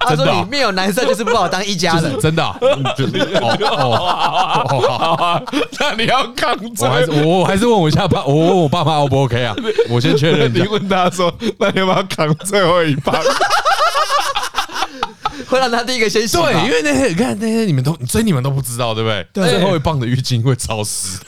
他
说
里面有男生就是不把我当一家人
就是，真的啊，就是哦哦哦，好
啊，那你要抗
我还是
争。
我我还是问我一下爸，我问我爸妈 O 不 OK 啊？我先确认
你
下。
问他说：“那你要不要扛最后一棒
会让他第一个先洗。
对，因为那些你看那些你们都，所以你们都不知道，对不对？
对
最后一棒的浴巾会潮湿，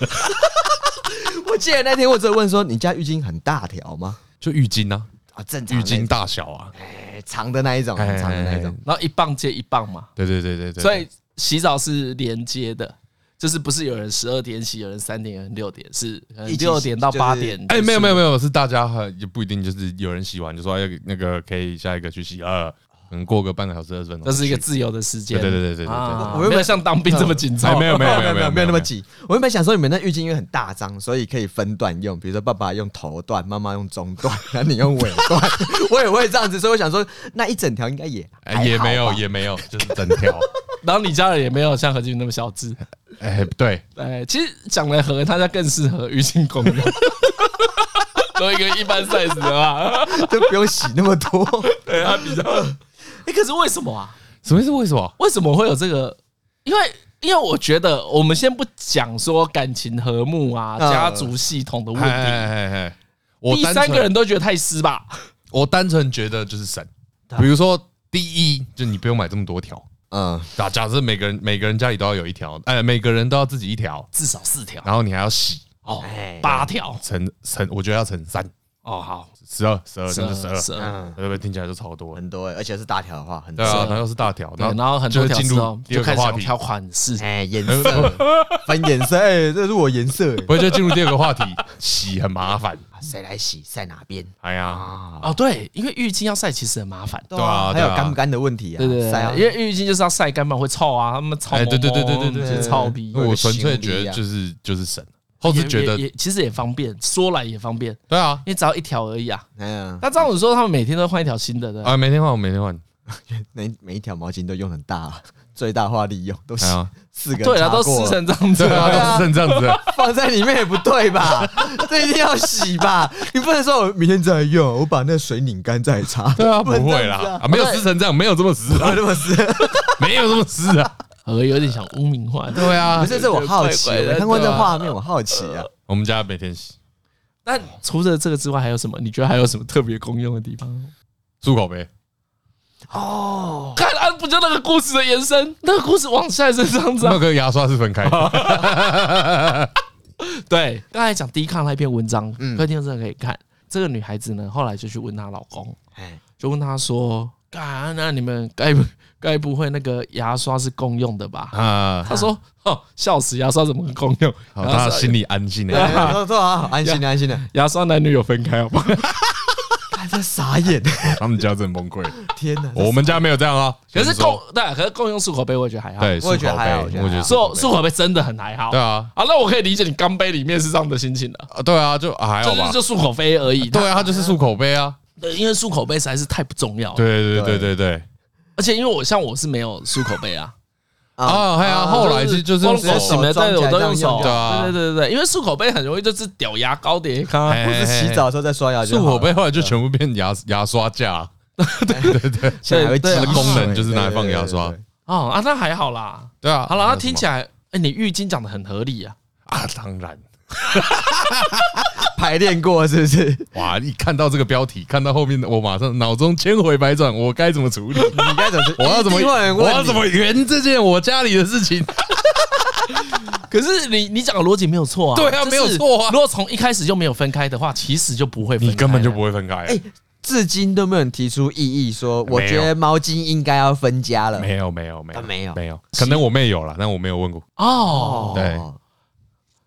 我记得那天我只有问说，你家浴巾很大条吗？
就浴巾啊，
啊，正常
浴巾大小啊，
哎长的那一种，长的那一种。
然后一棒接一棒嘛，
对对对对对，
所以洗澡是连接的，就是不是有人十二点洗，有人三点，有人六点，是六点到八点。
就是
哎，没有没有没
有，
有，是大家也不一定就是有人洗完就说要那个可以下一个去洗啊，可能过个半个小时二十分钟，
这是一个自由的时间。
对对对对对对
啊
我原本
没有像当兵这么紧张。
哎没有没有
没有没有
没有
那么挤。我原本想说，你们那浴巾因为很大张，所以可以分段用，比如说爸爸用头段，妈妈用中段，然后你用尾段，我也会这样子。所以我想说，那一整条应该也
也没有也没有，就是整条。
然后你家人也没有像何俊那么小资。
哎，对，
哎，其实讲来何他家更适合浴巾功用，都一个一般 size 的吧。
就不用洗那么多。
对他比较。哎，可是为什么啊？
什么意思？为什么？
为什么会有这个？因为因为我觉得，我们先不讲说感情和睦啊、
嗯
家族系统的问
哎
题，
哎哎，我
第
单纯
三个人都觉得太湿吧？
我单纯觉得就是神，比如说第一，就你不用买这么多条。
嗯，
假假设每个人每个人家里都要有一条，哎，每个人都要自己一条，
至少四条
然后你还要洗，
哦
哎，
八条
乘乘，我觉得要乘三，
哦，好，
十二十二就是十二，
十二，
嗯，
对不对？听起来就超多了。
很多欸，而且是大条的话，很多
对。啊，然后又是大条，
对，然后很多条
就进
之后
入第
就
二
个话题，挑款式，
哎，颜色分颜色，哎，这是我颜色。
不会就进入第二个话题，洗很麻烦。
谁来洗，晒哪边
哎呀，
啊？
哦，对，因为浴巾要晒其实很麻烦，
对
啊
还有
对啊
干不干的问题啊。
对对
晒啊
对，因为浴巾就是要晒干，不然会臭啊，他们臭
哎，对对对对对对
臭逼。
我纯粹觉得就是就是省，或是觉得
也也也其实也方便，说来也方便，
对啊
因为只要一条而已啊。
哎呀，
那这样子说，他们每天都换一条新的，对？
啊，每天换我每天换，
每每一条毛巾都用很大啊，最大化利用，都洗
哎呀，
四个
对啊，都撕成这样子
对啊，都撕成这样子。
放在里面也不对吧？这一定要洗吧？你不能说我明天再用，我把那水拧干再擦。
对啊，不
会
啦啊，没有撕成这样，没有这么湿
不
啊，
那么撕。
没有这么撕啊。
我有点想污名化。
对啊
不，是，这我好奇，
怪怪的
我没看过这画面，我好奇啊。
我们家每天洗
但除了这个之外，还有什么？你觉得还有什么特别公用的地方？
漱口杯，
哦，
看啊，不就那个故事的延伸？那个故事往下是这样子啊。
那个牙刷是分开的。
对，刚才讲低抗那篇文章，
嗯
各位听众真的可以看。这个女孩子呢，后来就去问她老公，
哎，
就问他说：“啊，那你们该不该不会那个牙刷是共用的吧？”
啊，
他说：“哦，笑死，牙刷怎么会共用？
好，他心里安心了。
哎说说好，安心的，安心的。
牙刷男女有分开好不好？
看这傻眼，
他们家真崩溃。
天哪！
我们家没有这样啊。
可是共对，可是共用漱口杯，我觉得还好。
对，
我也觉得
漱口
还好我觉得
杯我觉得
漱漱
口
口杯真的很还好。
杯。对啊，
啊，那我可以理解你干杯里面是这样的心情的，
啊对啊，就还好吧
就是。就漱口杯而已。
对啊，它就是漱口杯啊。
对，因为漱口杯实在是太不重要了。
对对对对对，
而且因为我像我是没有漱口杯啊，
啊，还有后来是就是用
手洗没对，我都用手。
对啊，
对对对对，因为漱口杯很容易就是掉牙膏的，
或是洗澡的时候再刷牙。
漱口杯后来就全部变牙牙刷架。对对对，现在还会积功能就是拿来放牙刷。
哦啊，那还好啦。
对啊，
好了，那听起来，哎，你浴巾讲的很合理啊。
啊，当然。
排练过是不是？
哇！一看到这个标题，看到后面，我马上脑中千回百转，我该怎么处理？
你该怎么？
我要怎么？我要怎么圆这件我家里的事情？
可是你你讲的逻辑没有错啊，
对啊，没有错啊。
如果从一开始就没有分开的话，其实就不会分开，
你根本就不会分开。
哎，至今都没有人提出异议，说我觉得毛巾应该要分家了。
没有，没有，没有，
没有，
没有。可能我妹有了，但我没有问过。
哦，
对。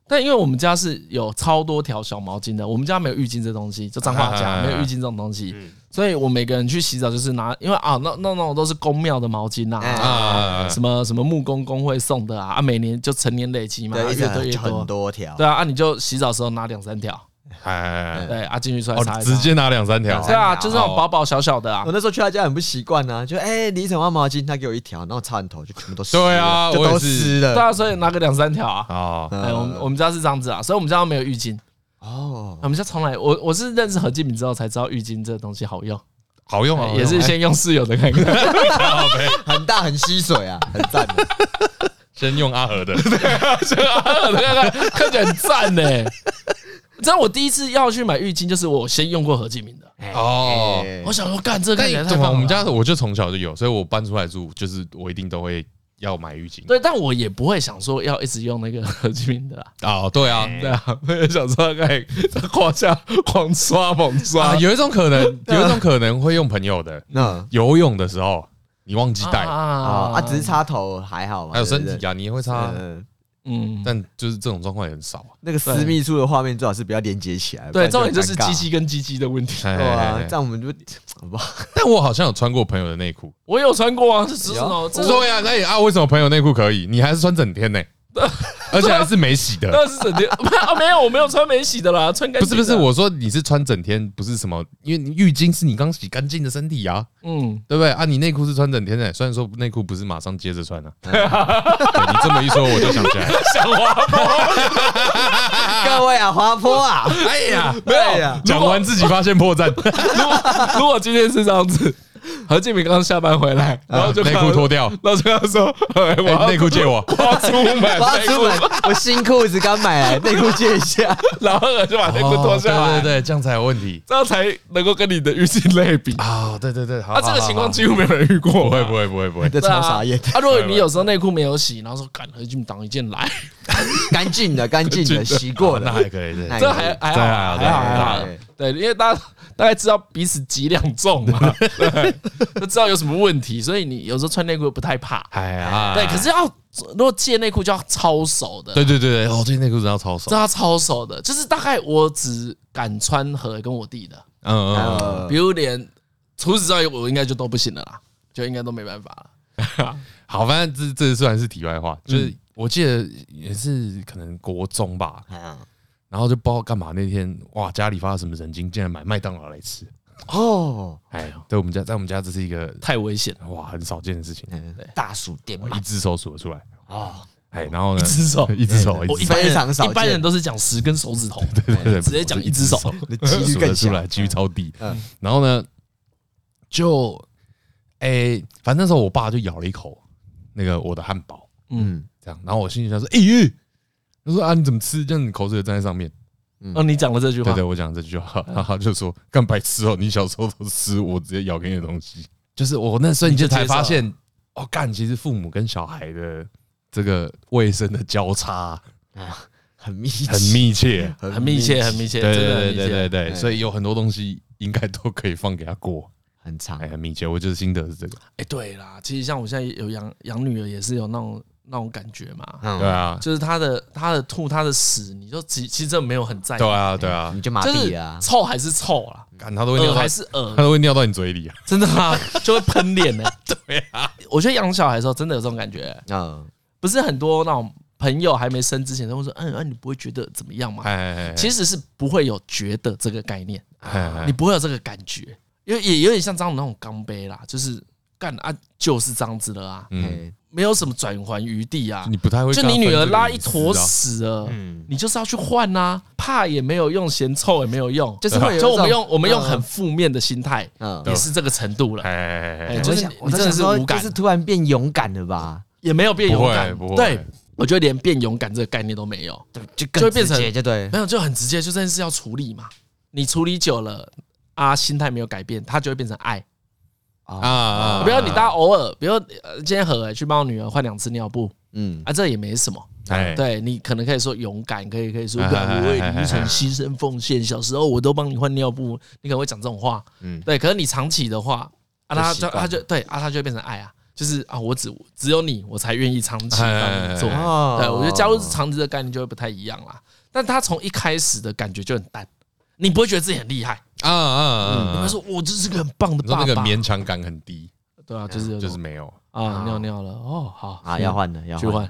但因为我们家是有超多条小毛巾的，我们家没有浴巾这东西，就脏话家 没有浴巾这种东西，所以我每个人去洗澡就是拿，因为啊，那那那种都是公庙的毛巾呐，什么什么木工工会送的啊，啊，每年就成年累积嘛，越堆越多，
很多条，
对啊，啊，你就洗澡的时候拿两三条。哎，对啊，进去出来擦，
直接拿两三条，
对啊，就是那种薄薄小小的啊。
我那时候去他家很不习惯呢，就哎，李晨换毛巾，他给我一条，然后擦完头就全部都湿，
对啊，
就都湿了，
对啊，所以拿个两三条啊。哦，哎，我们我们家是这样子啊，所以我们家没有浴巾。哦，我们家从来，我我是认识何敬敏之后才知道浴巾这个东西好用，
好用啊，
也是先用室友的看看，
很大很吸水啊，很赞。的。
先用阿和的，
对啊，先阿和的看看，看起来很赞呢。你知道我第一次要去买浴巾，就是我先用过何敬明的哦。我想说，干这个也太棒了。
我们家我就从小就有，所以我搬出来住，就是我一定都会要买浴巾。
对，但我也不会想说要一直用那个何敬明的啊。
哦，对啊，
对啊，我也想说，哎，胯下狂刷猛刷。
有一种可能，有一种可能会用朋友的。那游泳的时候你忘记带
啊？啊，只是插头还好嘛。
还有身体啊，你也会擦。嗯，但就是这种状况也很少啊。
那个私密处的画面最好是不要连接起来。
对，重点就是鸡鸡跟鸡鸡的问题。
对啊，这样我们就好不好？
但我好像有穿过朋友的内裤，
我有穿过啊，是是哦。
对啊，那啊，为什么朋友内裤可以，你还是穿整天呢？而且还是没洗的，
那是整天 啊？没有，我没有穿没洗的啦，穿干净。
不是不是，我说你是穿整天，不是什么，因为浴巾是你刚洗干净的身体啊，嗯，对不对啊？你内裤是穿整天的，虽然说内裤不是马上接着穿的。你这么一说，我就想起来，
想滑坡，
各位啊，滑坡啊，
哎呀，
没有，讲完自己发现破绽。
如果如果今天是这样子。何敬明刚下班回来，然后就
内裤脱掉，
然后就跟他说：“ 我
内裤借我，
我要出门，
我要出门，我新裤子刚买来，内裤借一下。”
然后就把内裤脱下来，
对对对，这样才有问题，
这样才能够跟你的浴巾类比。
啊！对对对，
啊，这个情况几乎没有人遇过，
不会不会不会不会，
这超傻眼。
啊，如果你有时候内裤没有洗，然后说：“赶何敬明挡一件来，
干净的干净的洗过的，
那还可以，
这还还好还好还好，对，因为大家。”大概知道彼此几两重嘛，都知道有什么问题，所以你有时候穿内裤不太怕。哎呀，对，可是要如果借内裤就要超熟的。
对对对对，哦，这内裤真要超熟，
这要超熟的，就是大概我只敢穿和跟我弟的，嗯嗯，比如连除此之外，我应该就都不行了啦，就应该都没办法了。
好，反正这这算是题外话，就是我记得也是可能国中吧。然后就不知道干嘛，那天哇，家里发了什么神经，竟然买麦当劳来吃。哦！哎，在我们家，在我们家这是一个
太危险。了哇，
很少见的事情。
大数店
一只手数得出来。哦。哎，然后呢，一
只手，
一只手，
非常少。
一般人都是讲十根手指头，
对对对，
直接讲一只手，
几率更
出来，几率超低。嗯，然后呢，就哎，反正那时候我爸就咬了一口那个我的汉堡，嗯，这样，然后我心里想说，哎。他说啊，你怎么吃？这样你口水沾在上面。
哦，你讲了这句话。
对对，我讲这句话，然后他就说干白痴哦，你小时候都吃我直接咬给你的东西。就是我那瞬间才发现，哦干，其实父母跟小孩的这个卫生的交叉啊，
很密
很密切，
很密切，很密切。
对对对对对，所以有很多东西应该都可以放给他过，
很长，
很密切。我就是心得是这个。
哎，对啦，其实像我现在有养养女儿，也是有那种。那种感觉嘛，
对啊，
就是他的他的吐他的屎，你就其其实这没有很在意，
对啊对啊，
你就麻痹啊，
臭还是臭啦，
干他都会尿
还是
恶，他都会尿到你嘴里啊，
真的啊，就会喷脸呢。对啊，我觉得养小孩的时候真的有这种感觉，嗯，不是很多那种朋友还没生之前都会说，嗯嗯，你不会觉得怎么样吗？其实是不会有觉得这个概念，你不会有这个感觉，因为也有点像这样的那种钢杯啦，就是。干啊，就是这样子的啊，
嗯，
嘿
没有什么转圜余地啊。
你不太会
就你女儿拉一坨屎了，
嗯，
你就是要去换呐，怕也没有用，嫌臭也没有用，
就是会
就我
们
用我们用很
嗯
负面的心态，
嗯。
也是这个程度了，
哎
就是你真的是无感。
就是突然变勇敢了吧？
也没有变勇敢对我觉得连变勇敢这个概念都没有，
就
就会变成
就对。
没有就很直接，就这件事要处理嘛，你处理久了啊，心态没有改变，它就会变成爱。
啊啊！
比如你大家偶尔，比如呃今天何去帮我女儿换两次尿布
嗯
啊，这也没什么。
哎，
对你可能可以说勇敢，可以可以
说
我为
哎哎
你一场牺牲奉献。小时候我都帮你换尿布，你可能会讲这种话。
嗯
对，可是你长期的话啊，他就他就对啊，他就会变成爱啊，就是啊，我只只有你，我才愿意长期帮你做。
哦
对，我觉得加入长期的概念就会不太一样啦。但他从一开始的感觉就很淡，你不会觉得自己很厉害，
啊啊啊！
你们说我这是个很棒的
你说那个
爸爸。
勉强感很低，
对啊，就是
就是没有。
啊尿尿了。哦，好。
啊，要换了，要
去换。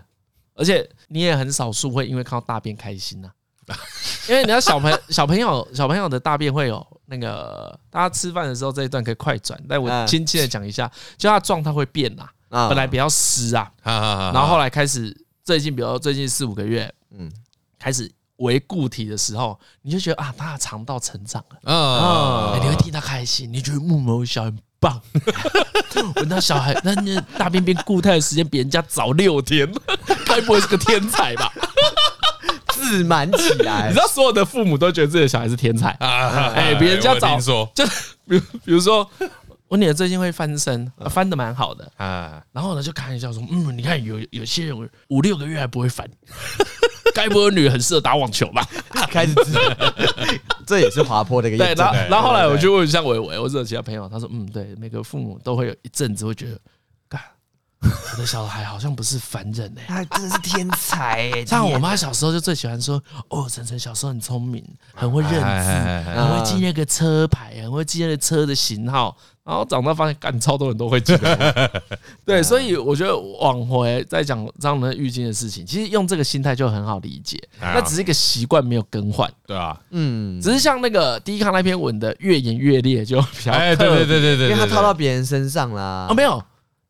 而且你也很少数会因为看到大便开心呐、因为你要小朋 小朋友小朋友的大便会有那个，大家吃饭的时候这一段可以快转，但我
嗯。
轻轻的讲一下，就他状态会变啦，
啊。
本来比较湿啊，然后后来开始最近，比如说最近四五个月，
嗯。
开始为固体的时候，你就觉得啊，他的肠道成长了，
啊。
哎你会替他开心，你觉得木某小很棒。我那小孩，那那大便变固态的时间比人家早六天，该不会是个天才吧？
自满起来。
你知，道，所有的父母都觉得自己的小孩是天才，
啊！
哎，比人家早，
说。
就比如比如说，我女儿最近会翻身，呃翻的蛮好的，
啊，
然后呢就开玩笑说，嗯，你看有有些人五六个月还不会翻，该不会女很适合打网球吧？
开始 这也是滑坡的一个
对，
验证
然后
对
然后后
来
我就问像伟伟，我者其他朋友，他说，嗯，对，每个父母都会有一阵子会觉得，干，我的小孩好像不是凡人哎。
他真的是天才哎！
像我妈小时候就最喜欢说，哦，晨晨小时候很聪明，很会认字，
哎
很会记那个车牌，很会记那个车的型号。然后长大发现，干超多人都会记得。对，所以我觉得往回再讲张能浴巾的事情，其实用这个心态就很好理解。那只是一个习惯没有更换，
对啊，
嗯，
只是像那个第一康那篇文的越演越烈，就比较
哎，对对对对对，
因为他套到别人身上啦
啊，。没有，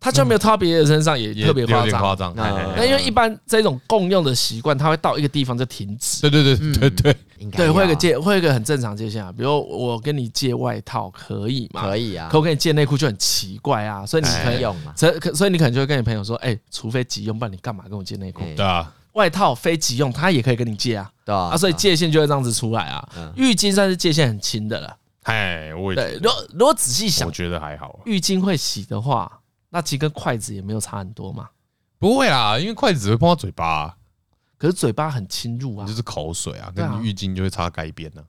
他就没有套别人身上，也
也
特
别
夸
张。夸张。
那因为一般这种共用的习惯，它会到一个地方就停止。
对对对对对，
对，
应该对
会有一个界，会有一个很正常界限啊。比如我跟你借外套可以吗？
可以啊
可，我跟你借内裤就很奇怪啊，所以你可
以用嘛？
所以可所以你可能就会跟你朋友说，哎，除非急用，不然你干嘛跟我借内裤？
哎
对啊，
外套非急用，他也可以跟你借啊。
对啊
啊，所以界限就会这样子出来啊
嗯。
浴巾算是界限很轻的了。
哎，我也
对，如果如果仔细想
我，觉得还好，
浴巾会洗的话，那其实跟筷子也没有差很多嘛。
不会啦，因为筷子只会碰到嘴巴啊，
可是嘴巴很侵入啊
就。是口水啊，
对啊
跟浴巾就会擦该边呢。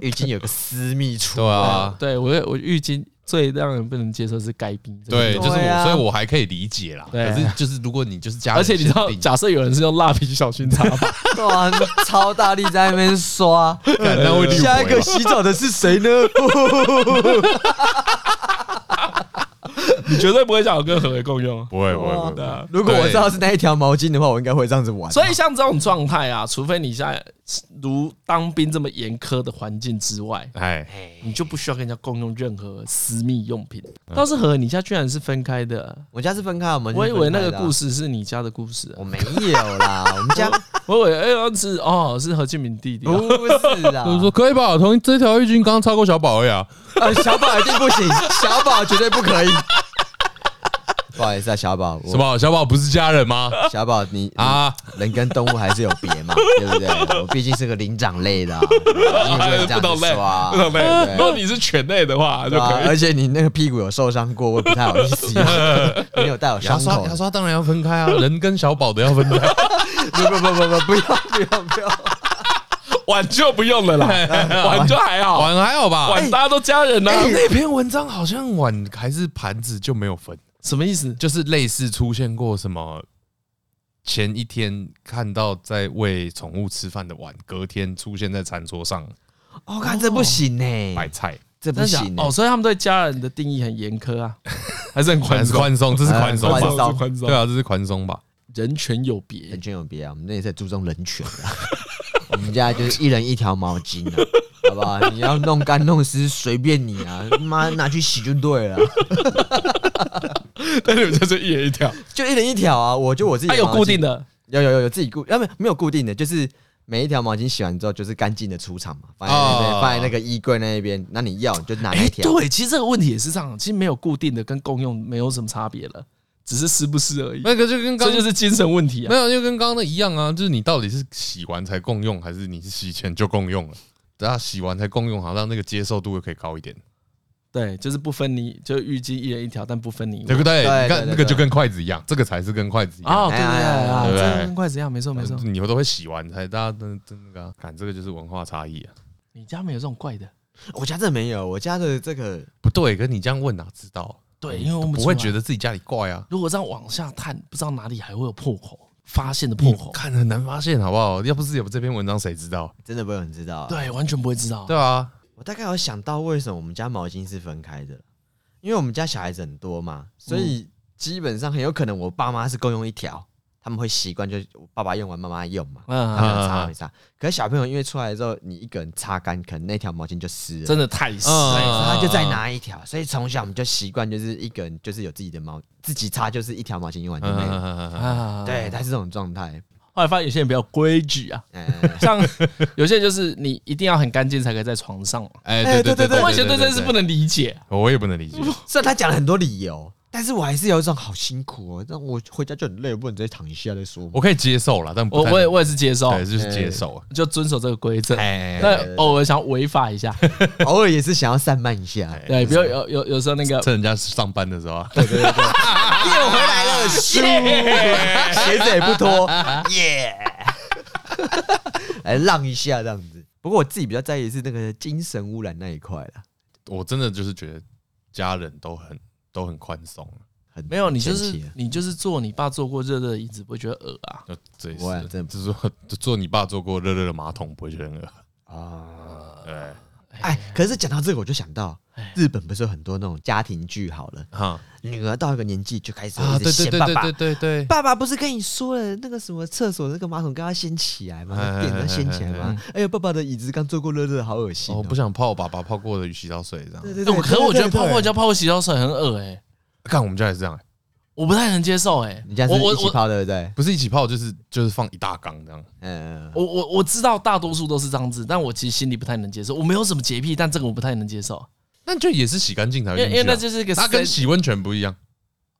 浴巾有个私密处，
对啊，
对我我浴巾最让人不能接受是该冰。这个
对，就是
对啊
我，所以我还可以理解啦。可是就是如果你就是家人
而且你知道，假设有人是用蜡笔小新擦吧，
哇，超大力在那边刷。下一个洗澡的是谁呢？
你绝对不会想要跟何为共用啊。
不会不会不
会，
如果我知道是那一条毛巾的话，我应该会这样子玩。
所以像这种状态啊，除非你现在如当兵这么严苛的环境之外，
哎，
你就不需要跟人家共用任何私密用品。倒是何，你家居然是分开的，
我家是分开，我们
我以为那个故
事
事是你家的故事啊
我。没有啦，我们家
我以为哎呦是哦是何建明弟弟啊。
不是
啊，我说可以吧？同这条浴巾刚刚超过小宝而已啊。
呃，小宝一定不行，小宝绝对不可以。不好意思啊，小宝，我
什么？小宝不是家人吗？
小宝，你啊，
啊，
人跟动物还是有别嘛，对不对？我毕竟是个灵长类的啊，你不能这样说啊。
不同
类
如果你是犬类的话就可以。
而且你那个屁股有受伤过，我也不太好意思用。你有带有伤口
牙刷牙？刷当然要分开啊，人跟小宝的要分开。
不不不不不，不要不要不要！
碗就不用了啦，碗就还好，
碗还好吧？
碗大家都家人呢、啊
哎，那篇文章好像碗还是盘子就没有分，
什么意思？
就是类似出现过什么？前一天看到在喂宠物吃饭的碗，隔天出现在餐桌上
哦看这不行呢，
买菜，
这不行
哦，所以他们对家人的定义很严苛啊，还是很
宽
松，
宽松，这是宽松
宽松。
吧？
宽松，
对啊，这是宽松吧？
人权有别。
人，权有别啊，我们那也是在注重人权的。我们们家就是一人一条毛巾啊，好不好？你要弄干弄湿随便你啊，妈拿去洗就对了。
但是你们就是一人一条，
就一人一条啊，我就我自己。
它有固定的，
有有有有自己固，要没没有固定的，就是每一条毛巾洗完之后就是干净的出场嘛，放在那边，放在那个衣柜那一边。那你要你就拿一条。
对，其实这个问题也是这样，其实没有固定的跟共用没有什么差别了，只是湿不湿而已。
那个就跟刚
这就是精神问题啊，
没有就跟刚刚的一样啊，就是你到底是洗完才共用，还是你是洗前就共用了？等下洗完才共用，好像那个接受度又可以高一点。
对，就是不分你，就浴巾一人一条，但不分你，
对不
对？
你看那个就跟筷子一样，这个才是跟筷子一样。
哦，对对对对，
对，
跟筷子一样，没错没错。
你们都会洗完才，大家真真那个，看这个就是文化差异啊。
你家没有这种怪的？
我家这没有，我家的这个
不对，跟你这样问哪知道？
对，因为我们
不会觉得自己家里怪啊。
如果这样往下探，不知道哪里还会有破口，发现的破口，
看很难发现，好不好？要不是有这篇文章，谁知道？
真的不会有人知道。
对，完全不会知道。
对啊，
我大概有想到为什么我们家毛巾是分开的。因为我们家小孩子很多嘛，所以基本上很有可能我爸妈是共用一条，他们会习惯，就是爸爸用完妈妈用嘛，他们擦没擦。可是小朋友因为出来之后，你一个人擦干，可能那条毛巾就湿了，
真的太湿
了，所以他就再拿一条。所以从小我们就习惯，就是一个人就是有自己的毛，自己擦就是一条毛巾用完就没了。对，他是这种状态。
后来发现有些人比较规矩啊，像有些人就是你一定要很干净才可以在床上。
哎，对对对对，
我以前对这件事不能理解，
我也不能理解。
虽然他讲了很多理由，但是我还是有一种好辛苦哦。那我回家就很累，我不能直接躺一下再说。
我可以接受了，但
我我也我也是接受，
对，就是接受，
就遵守这个规则。那偶尔想违法一下，
偶尔也是想要散漫一下。
对，比如有有有时候那个
趁人家上班的时候，
对对对，又回来了，鞋子也不脱，耶。来让一下这样子，不过我自己比较在意的是那个精神污染那一块啦。
我真的就是觉得家人都很都很宽松，
很
没有你就是你就是坐你爸坐过热热的椅子，不会觉得恶啊？
这也是，就是说坐你爸坐过热热的马桶，不会觉得很恶
啊？
对。
哎，可是讲到这个，我就想到日本不是有很多那种家庭剧好了，哈，女儿到一个年纪就开始啊，对对对对对对，爸爸不是跟你说了那个什么厕所那个马桶刚刚掀起来吗？垫要掀起来吗？哎呦，爸爸的椅子刚坐过热热，好恶心！
我不想泡爸爸泡过的洗澡水，这样。
对对对，
可是我觉得泡过家泡过洗澡水很恶哎，
看我们家也是这样。
我不太能接受哎，
你家是一起泡对不对？
不是一起泡，就是就是放一大缸这样。
嗯，我我我知道大多数都是这样子，但我其实心里不太能接受。我没有什么洁癖，但这个我不太能接受。
那就也是洗干净才会，
因为那就是一个，
它跟洗温泉不一样。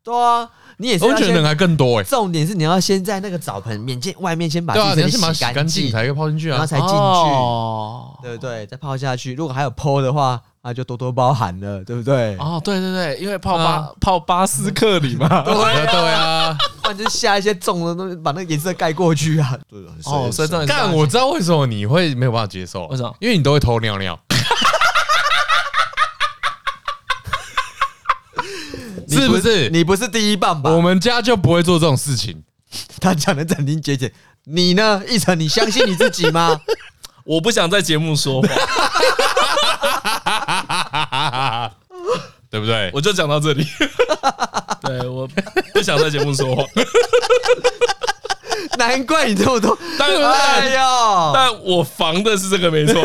对啊，你也是
温泉人还更多哎。
重点是你要先在那个澡盆面前外面先把自己洗干净，
才可以泡进去啊，
然后才进去，对不对？再泡下去，如果还有泼的话。那就多多包涵了，对不对？
哦，对对对，因为泡巴泡巴斯克里嘛，
对啊，
或者是下一些重的东西，把那个颜色盖过去啊。
哦，所以这样
干，我知道为什么你会没有办法接受，
为什么？
因为你都会偷尿尿，是不是？
你不是第一棒吧？
我们家就不会做这种事情。
他讲的斩钉截铁，你呢？一成，你相信你自己吗？
我不想在节目说话。
对不对？
我就讲到这里。对，我不想在节目说话。
难怪你这么多，
但哎呀，但我防的是这个没错。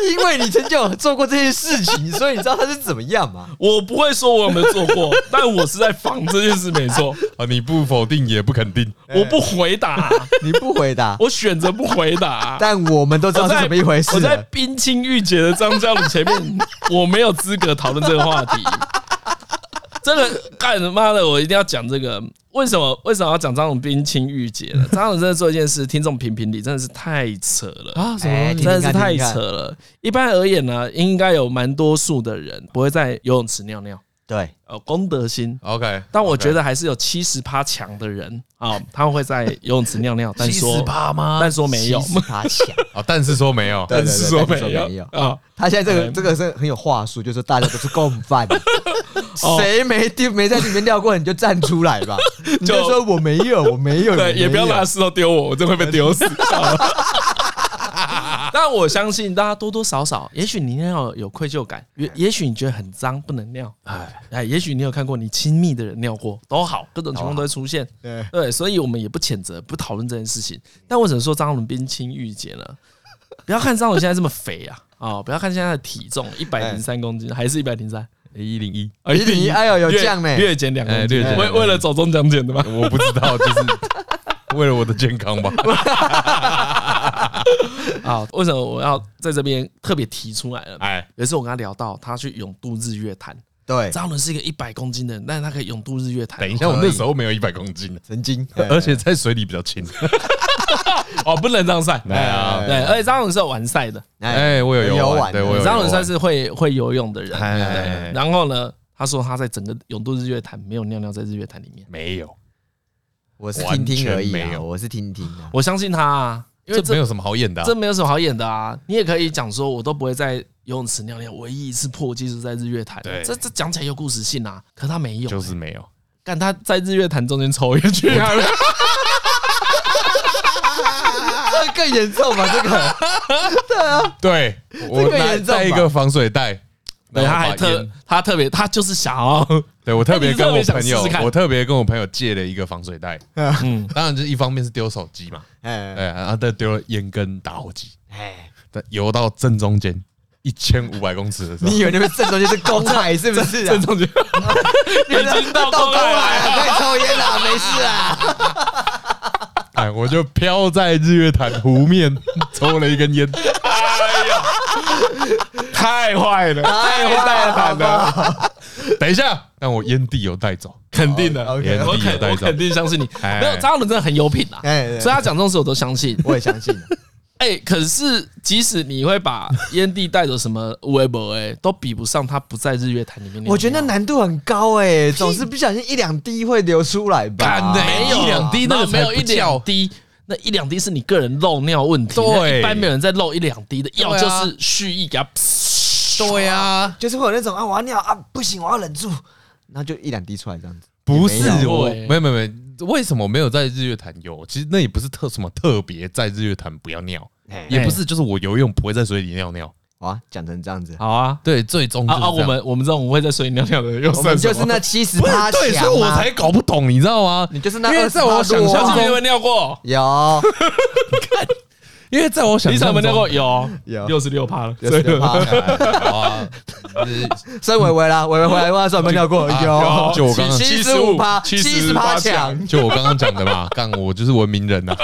因为你曾经有做过这件事情，所以你知道他是怎么样吗？
我不会说我有没有做过，但我是在防这件事，没错
啊。你不否定也不肯定，
我不回答，
你不回答，
我选择不回答。
但我们都知道是怎么一回事。
我在冰清玉洁的张嘉鲁前面，我没有资格讨论这个话题。真的干妈的，我一定要讲这个。为什么为什么要讲张总冰清玉洁呢？张总真的做一件事，听众评评理，真的是太扯了啊！什么？真的是太扯了。一般而言呢，应该有蛮多数的人不会在游泳池尿尿。
对，
呃，公德心。
OK，
但我觉得还是有七十趴强的人啊，他们会在游泳池尿尿。但说
七十趴吗？
但说没有，
七十趴强
啊，但是说没有，
但是说没有啊。
他现在这个这个是很有话术，就是大家都是共犯。谁没丢没在里面尿过，你就站出来吧。你就说我没有，我没有。
对，也不要拿石头丢我，我真会被丢死。但我相信大家多多少少，也许你尿有愧疚感，也也许你觉得很脏不能尿，哎哎，也许你有看过你亲密的人尿过，都好，各种情况都会出现。
对
对，所以我们也不谴责，不讨论这件事情。但为什么说张伦冰清玉洁呢？不要看张伦现在这么肥啊，哦，不要看现在的体重一百零三公斤，还是一百零三。
一零一，
一零一，哎呦，有降呢，
略减两公斤，
略减
为为了走中奖减的吗？
我不知道，就是为了我的健康吧。
啊，为什么我要在这边特别提出来了？
哎，
有一次我跟他聊到，他去永渡日月潭。
对，
张伦是一个一百公斤的人，但是他可以永渡日月潭。
等一下，我那时候没有一百公斤，
曾经，
而且在水里比较轻。
哦，不能这样赛。对啊，对，而且张伦是有完赛的。
哎，我有游玩，对，我有。
张伦算是会会游泳的人。然后呢，他说他在整个永渡日月潭没有尿尿在日月潭里面，
没有。
我是听听而已，没有，我是听听。
我相信他啊，因为
这没有什么好演的，
这没有什么好演的啊。你也可以讲说，我都不会在游泳池尿尿，唯一一次破纪录在日月潭。对，这这讲起来有故事性啊，可他没有，
就是没有。
干他在日月潭中间抽烟去，这
更严重吧？这个，对啊，
对，我带一个防水袋，
对，他还特他特别，他就是想要，
对我特别跟我朋友，我特别跟我朋友借了一个防水袋。嗯，当然就是一方面是丢手机嘛，哎，然后再丢了烟跟打火机，哎，游到正中间。一千五百公尺的时候，
你以为那边正中间是公海是不是？
正中间 已经到公海了，
可以抽烟了，没事啊。
哎，我就飘在日月潭湖面抽了一根烟。哎呀，
太坏了，太坏了！
等一下，但我烟蒂有带走，
肯定的。
烟蒂有带走，
肯定相信你。没有张伦真的很有品啊，所以他讲这种事我都相信，
我也相信。
哎，可是即使你会把烟蒂带走，什么微博哎，都比不上他不在日月潭里面。
我觉得那难度很高哎，总是不小心一两滴会流出来吧？
没有一两滴，那个没有一两滴，那一两滴是你个人漏尿问题。对，一般没有人在漏一两滴的，要就是蓄意给他。
对呀，就是会有那种啊，我要尿啊，不行，我要忍住，然后就一两滴出来这样子。
不是我，没有没有没有。为什么没有在日月潭？游？其实那也不是特什么特别，在日月潭不要尿，也不是就是我游泳不会在水里尿尿。
啊，讲成这样子，
好啊，
对，最终啊，
我们我们这种不会在水里尿尿的人，我们
就是那七十八强，
对，所以我才搞不懂，你知道吗？
你就是那，
因为在我想象中，你有没有尿过？
有，
因为在我想象中，
尿过有有六十六趴了，
六十六趴，所以伟伟啦，伟伟回来问他说有没有尿过？有，
就我刚刚
七十五趴，七十趴强，
就我刚刚讲的嘛，干我就是文明人呐。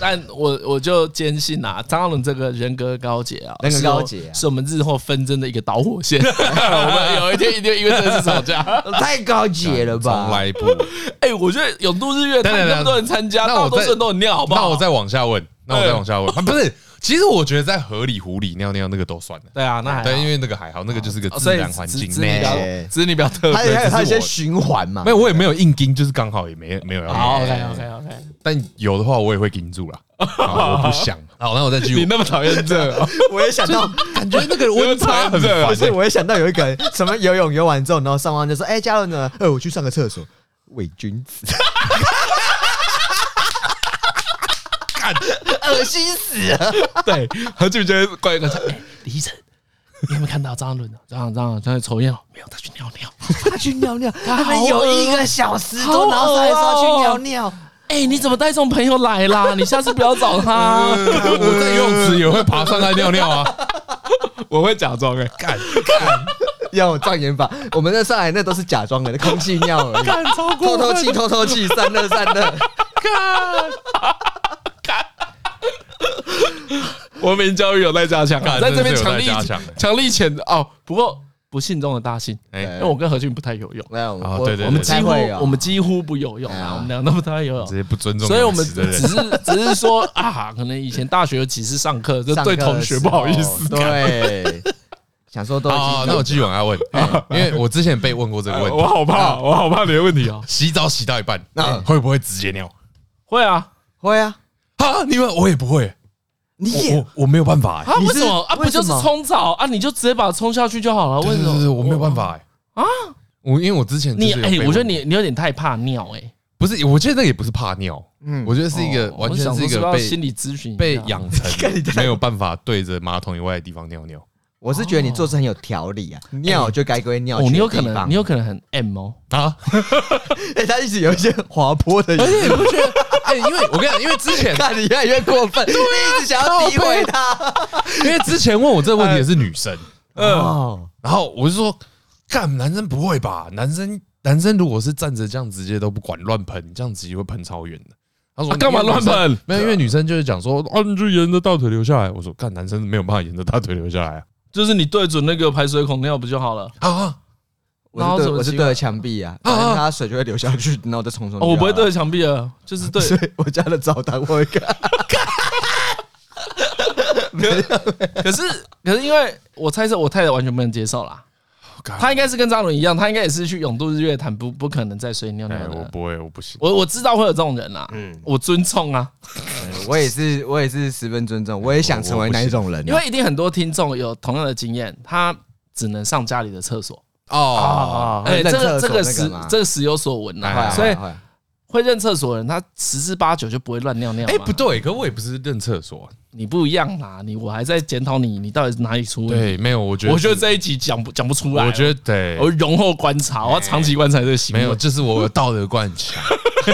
但我我就坚信啊，张伦这个人格高洁啊，
人格高洁
是我们日后纷争的一个导火线。我们有一天一定因为这次吵架，
太高洁了吧？
从来不。
哎，我觉得永度日月潭那么多人参加，大多数人都很尿，好不好？
那我再往下问，那我再往下问，不是。其实我觉得在河里、湖里尿尿那个都算了。
对啊，那还
对，因为那个还好，那个就是个自然环境。
只是你比较特别，
还有还有一些循环嘛。
没有，我也没有硬盯，就是刚好也没没有要。
好，OK OK OK。
但有的话，我也会盯住了。我不想。好，那我再继续。
你那么讨厌这，
我也想到，感觉那个温差很烦。所以我也想到有一个人，什么游泳游完之后，然后上完就说：“哎，嘉伦呢？呃，我去上个厕所。” 伪君子。恶心死了！
对，何俊觉得怪一个说：“哎，李医生，你有没有看到张伦？张张张在抽烟？没有，他去尿尿，
他去尿尿。他们有一个小时多，然后他还说去尿尿。
哎，你怎么带这种朋友来啦？你下次不要找他。
我在游泳池也会爬上来尿尿啊，
我会假装哎，干干，
要有障眼法。我们那上海那都是假装的，空气尿而已，透透气，透透气，散热，散热，干。”
国民教育有待加强，在这边强力强。力谴责哦。不过不幸中的大幸，哎，因为我跟何俊不太游泳，没有，对对，我们几乎我们几乎不游泳啊，我们俩都不太游泳，
直接不尊重，
所以我们只是只是说啊，可能以前大学有几次上课，就对同学不好意思，
对，想说都
啊，那我继续往下问，因为我之前被问过这个问题，
我好怕，我好怕你的问题哦，
洗澡洗到一半，那会不会直接尿？
会啊，
会啊，
哈，你们我也不会。你也我没有办法啊，
为什么啊？不就是冲澡啊？你就直接把它冲下去就好了。为什么？
我没有办法哎啊！我因为我之前
你哎，我觉得你你有点太怕尿哎。
不是，我觉得那也不是怕尿，嗯，我觉得是一个
哦
完全是一个被
心理咨询
被养成 没有办法对着马桶以外的地方尿尿。
我是觉得你做事很有条理啊，尿就该归尿
哦，
去的
你有可能，你有可能很 M 哦，
啊！
哎，他一直有一些滑坡的，
而且你不觉得？哎，因为我跟你讲，因为之前
看你越来越过分，你一直想要诋毁他。
因为之前问我这个问题的是女生，
哦，
然后我就说，干男生不会吧？男生男生如果是站着这样直接都不管乱喷，这样直接会喷超远的。他说
啊干嘛乱喷？
没有，因为女生就是讲说，哦，你就沿着大腿流下来。我说，干男生没有办法沿着大腿流下来啊
就是你对准那个排水孔尿不就好了？
啊！
我是对
然后怎么
我是对着墙壁啊，反正它水就会流下去，然后再冲冲。
哦，我不会对着墙壁啊，就是对。
所以我家的澡堂我会看。
可是可是因为我猜测我太太完全不能接受啦，她应该是跟张伦一样，他应该也是去永渡日月潭，不不可能在水里尿尿
的，我。不会，我不行。
我我知道会有这种人啦，嗯，我尊重啊，
我也是，我也是十分尊重，我也想成为那一种人啊。
因为一定很多听众有同样的经验，他只能上家里的厕所。
哦，
哎，
这
个这个时
那个嘛
这个时有所闻
啊
所以会认厕所的人，他十之八九就不会乱尿尿嘛。
哎，不对，可我也不是认厕所。
你不一样啦，你我还在检讨你，你到底是哪里出问题？
对，没有，我觉得，
我觉得这一集讲不讲不出来。
我觉得对，
我容后观察，我要长期观察这个行为。
没有，这是我有道德观强，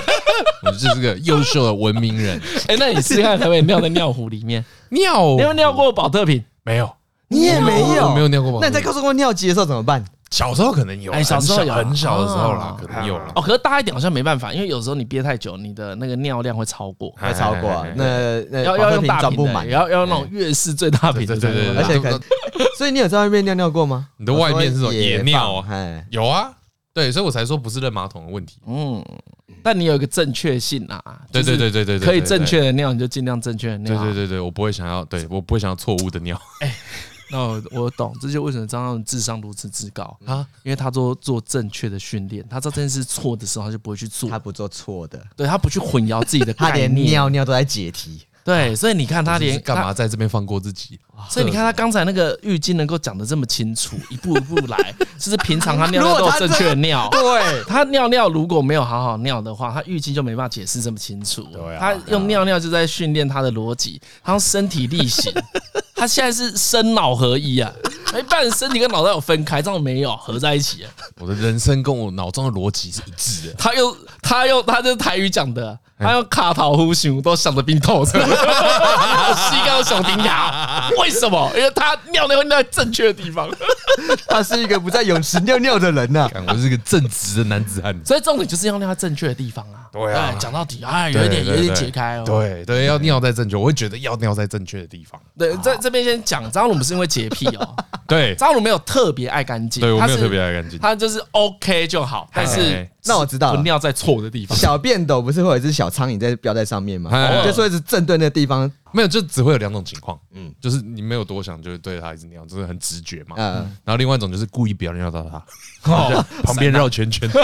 我就是个优秀的文明人。
哎，那你试试看可不可以尿在尿壶里面？
尿，
没有尿过保特瓶？
没有？
你也没有，
我没有尿过保特瓶
那你在高速公路尿急的时候怎么办？
小时候可能有，
哎小时候有
很小的时候啦
哦，
可能有了。
哦，可是大一点好像没办法，因为有时候你憋太久，你的那个尿量会超过，
会超
过
那那
要要用大瓶的，要要那种月式最大瓶的，
对对对对
而且可能，所以你有在外面尿尿过吗？
你的外面是什么？
我说
野尿
哎，
有啊，对，所以我才说不是扔马桶的问题。
嗯，但你有一个正确性啊，
对对对对对，
可以正确。的尿，你就尽量正确的尿。
对对对对，我不会想要，对我不会想要错误的尿
那我我懂，这就为什么张翰智商如此之高
啊。
因为他做做正确的训练，他知道这件事错的时候，他就不会去做
他，不做错的，
对他不去混淆自己的
他连
概念。
尿尿都在解题。
对，所以你看他连
干嘛？在这边放过自己？
他 所以你看他刚才那个浴巾能够讲得这么清楚，一步一步来，就是平常他 尿尿都有正确的尿。
对，
他尿尿如果没有好好尿的话，他浴巾就没办法解释这么清楚。
对啊
他用尿尿就在训练他的逻辑，他用身体力行。他现在是身脑合一啊，一般人身体跟脑袋有分开，这样没有合在一起啊。
我的人生跟我脑中的逻辑是一致的。
他用他用他就是台语讲的，他用卡头呼想都想得冰透彻，膝盖都想冰牙。为什么？因为他尿尿尿在正确的地方。
他是一个不在泳池尿尿的人啊呐。
干我是个正直的男子汉。
所以重点就是要尿在正确的地方啊。
对啊
讲到底，哎，有一点有一点解开哦。
对对，要尿在正确，我会觉得要尿在正确的地方。
对，在这边先讲，张鲁不是因为洁癖哦，
对，
张鲁没有特别爱干净，
对我没有特别爱干净。
他就是 OK 就好，但是
哎
那我知道了
尿在错的地方。
小便斗不是会有一只小苍蝇在标在上面吗？
哎
就说一直正对那个地方，
没有，就只会有两种情况，嗯，就是你没有多想，就是对它一直尿，就是很直觉嘛。
嗯，
然后另外一种就是故意不要尿到它，旁边绕圈圈。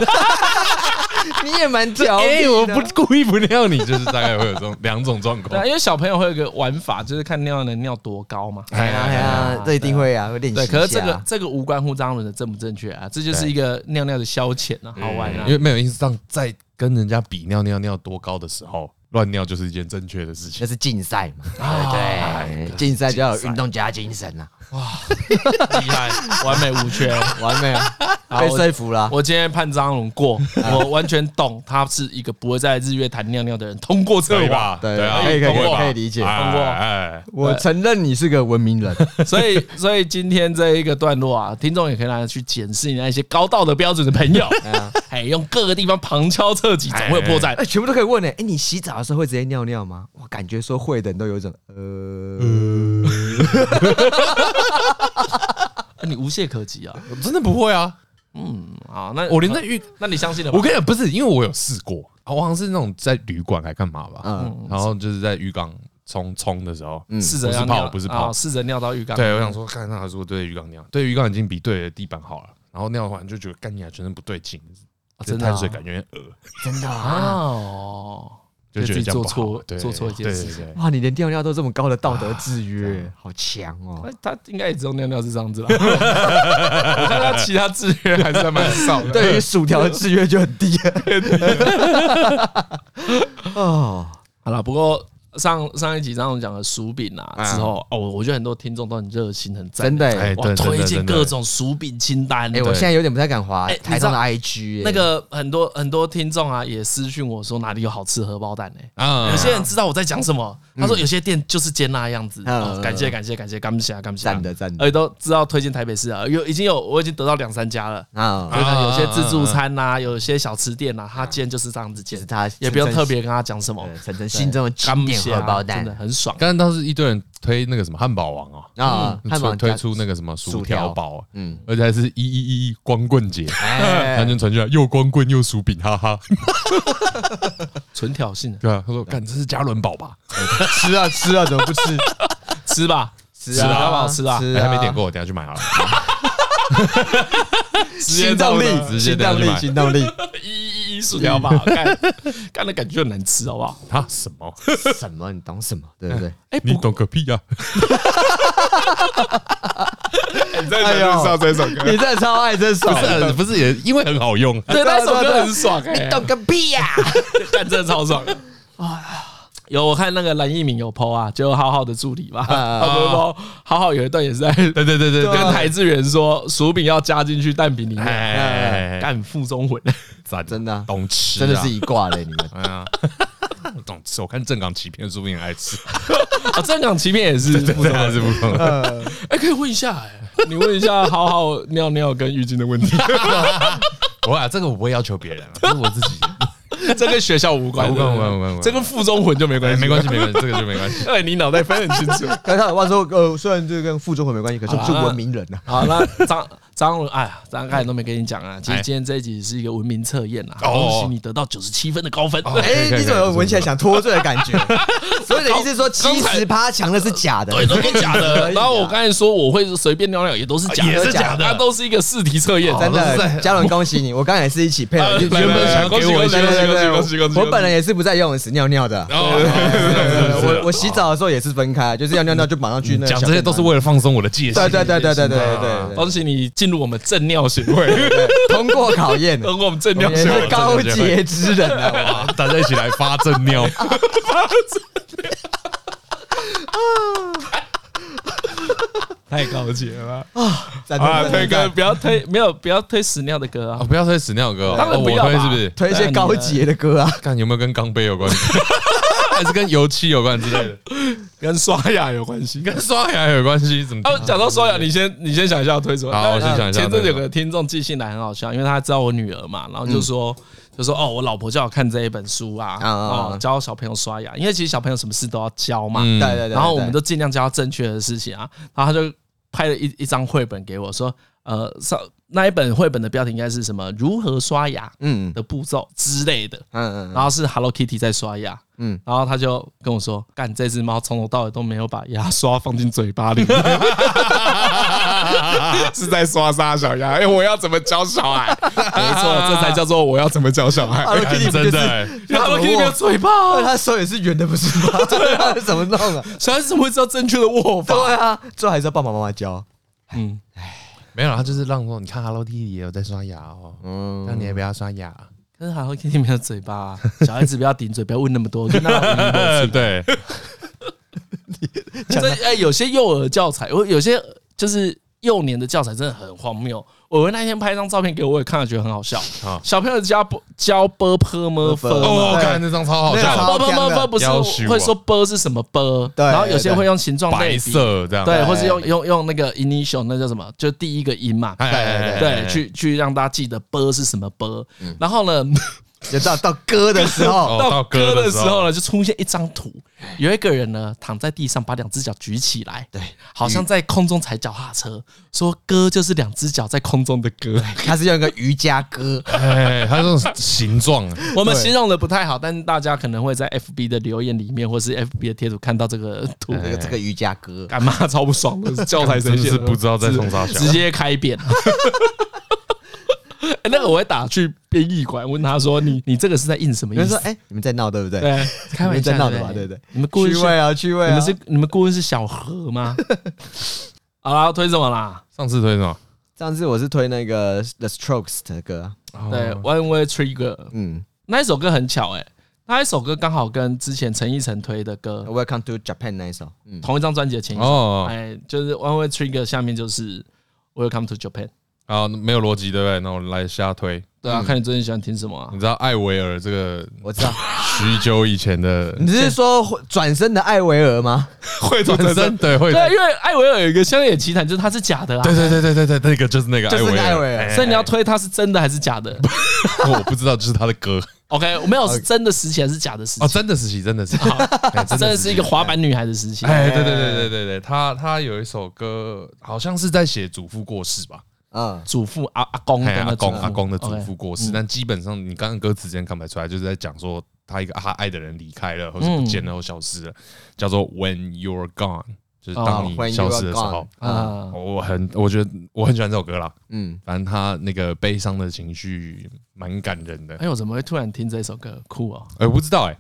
你也蛮调
哎，
皮
我不故意不尿你，就是大概会有这种两种状
对啊，
况。
因为小朋友会有一个玩法，就是看尿能尿多高嘛。
哎呀哎呀，这一定会啊，会练
习
对，
可是这个这个无关乎张伦的正不正确啊，这就是一个尿尿的消遣啊，好玩啊
因。为没有意思上在跟人家比尿尿尿多高的时候，乱尿就是一件正确的事情
那。是竞赛嘛，
啊
对对，竞赛就要有运动家精神啊，
厉害，完美无缺。
完美啊，被说服了。
我今天判张龙过，我完全懂他是一个不会在日月潭尿尿的人，通过测试。
可以吧？
对
对啊，
可以可以可以理解
哎
通过
哎，
我承认你是个文明人，
所以，所以今天这一个段落啊，听众也可以来去检视你那些高道德标准的朋友，哎，用各个地方旁敲侧击，总会有破绽
哎，。全部都可以问呢。哎，你洗澡的时候会直接尿尿吗？我感觉说会的人都有一种呃，
你无懈可击啊！
我真的不会啊！
嗯好，那
我连在浴，
那你相信了吧？
我跟你讲，不是因为我有试过，我好像是那种在旅馆还干嘛吧，
嗯，
然后就是在浴缸冲冲的时候，
试着要
不是泡
尿，
不是泡
啊试着尿到浴缸。
对，我想说，看那如果对着浴缸尿，对着浴缸已经比对着地板好了，然后尿完就觉得干你啊，全身不对劲，这
真的啊
碳水感觉有点恶。
真的啊，
哦，
就觉得
做
错
做错一件事
哇，你连尿尿都这么高的道德制约，好强哦！
他应该也只有尿尿是这样子啦。我看他其他制约还是蛮少的。
对于薯条的制约就很低 哦，
好了，不过上上一集张总讲的薯饼啊之后哦，我觉得很多听众都很热心，很赞，
真的欸，
哇，推
荐
各种薯饼清单。
哎，我现在有点不太敢滑
哎
台上的 IG，欸
那个很多很多听众啊，也私讯我说哪里有好吃荷包蛋呢？
啊。
有些人知道我在讲什么，他说有些店就是煎那样子。
嗯
哦感谢感谢感谢，感谢感谢，
赞的赞的。
而且都知道推荐台北市啊，有已经有我已经得到两三家了。
啊，
有些自助餐呐，有些小吃店呐，他煎就是这样子煎，
他
也不用特别跟他讲什么，
反正心中的
干
经典
血啊
荷包
真的很爽。
刚刚当时一堆人推那个什么汉堡王哦，
啊，汉堡
推推出那个什么薯条堡，
嗯，
而且还是一一一光棍节，
哎。
他就传出来又光棍又薯饼，哈哈，
纯挑衅的，
对啊，他说干这是嘉伦堡吧？
吃啊吃啊，怎么不吃？
吃吧，
吃
吃啊好不好？吃啊。
还没点过，我等下去买好了。
行动力，
直接
行动力，
带去买
行动力，
一一一薯条吧，看，看的感觉很难吃，好不好？
他什么？
什么？你懂什么？对不对？
哎，
你懂个屁 呀！
你在唱这首歌？
你真的超爱这首，
不是不是也因为很好用，
对，那首歌很爽你，
懂个屁呀！
干真的超爽的有我看那个蓝奕敏有 PO 啊，就浩浩的助理嘛，
啊
他不是 PO 浩浩有一段也是在
对对对对
跟，台志远说薯饼要加进去蛋饼里面，
哎，
干附中魂，
赞，
真的啊。
懂吃，
真的是一挂嘞，你们。
哎呀，懂吃。我看正港欺骗，说不定爱吃，
啊，正港欺骗也是附中魂。
还是不错。
哎，可以问一下哎，你问一下浩浩尿尿跟浴巾的问题，
我啊，这个我不会要求别人，这是我自己，
这跟学校无关，
无关无关无关无关
这跟附中魂就没关系，
没关系没关系，这个就没关系。
对，你脑袋分很清楚。
刚才我说，呃，虽然这个跟附中魂没关系，可是我们是文明人呐。
好，那张张荣，哎呀，张刚才都没跟你讲啊。其实今天这一集是一个文明测验啊，恭喜你得到九十七分的高分。
哎，你怎么闻起来想脱罪的感觉？所以的意思说，七十趴强的是假的，
对，都是假的。然后我刚才说我会随便尿尿，也都是假的，
是假的，
都是一个试题测验。
真的，嘉伦，恭喜你！我刚才也是一起配合，原本想给我一，
恭喜恭喜恭喜！
我本来也是不在游泳池尿尿的，我我洗澡的时候也是分开，就是要尿尿就马上去那。
讲这些都是为了放松我的戒心。
对对对对对对对，
恭喜你进。入我们正尿协
会，通过考验，
通过我们正尿
也
协
会。高洁之人啊！
大家一起来发正尿。
太高级了吧
赞
啊！推歌不要推，没有不要推屎尿的歌啊
哦，！不要推屎尿歌我
当然不要吧
推是不是？
推一些高洁的歌啊！
看有没有跟钢杯有关系，还是跟油漆有关之类的？
跟刷牙有关系。
跟刷牙有关系？怎么？
啊，讲到刷牙，你先你先想一下推什么？
好我先想一下
前阵子有个听众寄信来很好笑，因为他知道我女儿嘛，然后就说就说哦，我老婆叫我看这一本书啊，哦，教小朋友刷牙，因为其实小朋友什么事都要教嘛，
嗯
对对对，
然后我们都尽量教正确的事情啊，然后他就拍了一一张绘本给我说，呃，上那一本绘本的标题应该是什么？如何刷牙
嗯
的步骤之类的，
嗯嗯
然后是 Hello Kitty 在刷牙。
嗯，
然后他就跟我说：“干，这只猫从头到尾都没有把牙刷放进嘴巴里，
是在刷沙小牙？哎，我要怎么教小孩？
没错，这才叫做我要怎么教小孩。
，Hello Kitty 就是
真的欸
？Hello Kitty 没有嘴巴
哦，他手也是圆的，不是吗？对啊，怎么弄啊？
小孩子怎么会知道正确的握法？
对啊，最后还是要爸爸妈妈教。
嗯，
没有，他就是让说，你看 Hello Kitty 也有在刷牙哦，
嗯，
那你也不要刷牙。
可是 Hello Kitty 没有嘴巴啊，小孩子不要顶嘴，不要问那么多，跟他
对，
这哎，有些幼儿教材，我有些就是幼年的教材真的很荒谬。我那天拍一张照片给我，我也看了觉得很好笑。
好。
小朋友教教 b p m f
哦，
对
看那张超好
那个
笑，
超
b p m f 不是会说 b 是什么 b，
对
然后有些会用形状类
白
比
色这
样，
对，
或是用用用那个 initial，那叫什么？就第一个音嘛。
哎，哎哎哎
对，去去让大家记得 b 是什么 b。然后呢，
就到到歌的时候，
哦到
到歌
歌的时候
呢，就出现一张图，有一个人呢躺在地上，把两只脚举起来，
对，
好像在空中踩脚踏车，说歌就是两只脚在空中的歌。
他是用一个瑜伽歌，
哎，它这种形状，
我们形容的不太好，但是大家可能会在 FB 的留言里面，或是 FB 的贴图看到这个图，
这个这个瑜伽歌，
干嘛超不爽的，教材谁
真？是不知道在冲啥小。
直接开扁。欸 那个我会打去编译馆问他说：“你你这个是在印什么意思？”
有人说：“哎，你们在闹对不对？”
对，开玩笑
在闹的吧，对不对？
你们顾问是
趣味啊，趣味啊！
你们是你们顾问是小何吗？好啦，推什么啦？
上次推什么？
上次我是推那个 The Strokes 的歌，
对，One Way Trigger。
嗯，
那一首歌很巧哎，那一首歌刚好跟之前陈奕迅推的歌
Welcome to Japan 那一首，嗯，
同一张专辑的前一首，哎，就是 One Way Trigger 下面就是 Welcome to Japan。
啊，没有逻辑，对不对？那我来瞎推。
对啊，看你最近喜欢听什么啊？
你知道艾维尔这个？
我知道，
许久以前的。
你是说转身的艾维尔吗？
会转身，对，会。
对，因为艾维尔有一个乡野奇谈，就是他是假的啊。
对对对对对对，那个就是那个艾维尔。
所以你要推他是真的还是假的？
我不知道，就是他的歌。
OK，我没有是真的时期还是假的时期？
哦，真的时期，真的是，
真的是一个滑板女孩的时期。
哎，对对对对对对，她她有一首歌，好像是在写祖父过世吧。
嗯，祖父阿阿公
阿公阿公的祖父过世，但基本上你刚刚歌词之间看不出来，就是在讲说他一个他爱的人离开了，或是不见了，或消失了，叫做 When You're Gone，就是当你消失的时候。啊，我很我觉得我很喜欢这首歌啦。嗯，反正他那个悲伤的情绪蛮感人的。
哎，我怎么会突然听这首歌？酷哦！
哎，我不知道哎。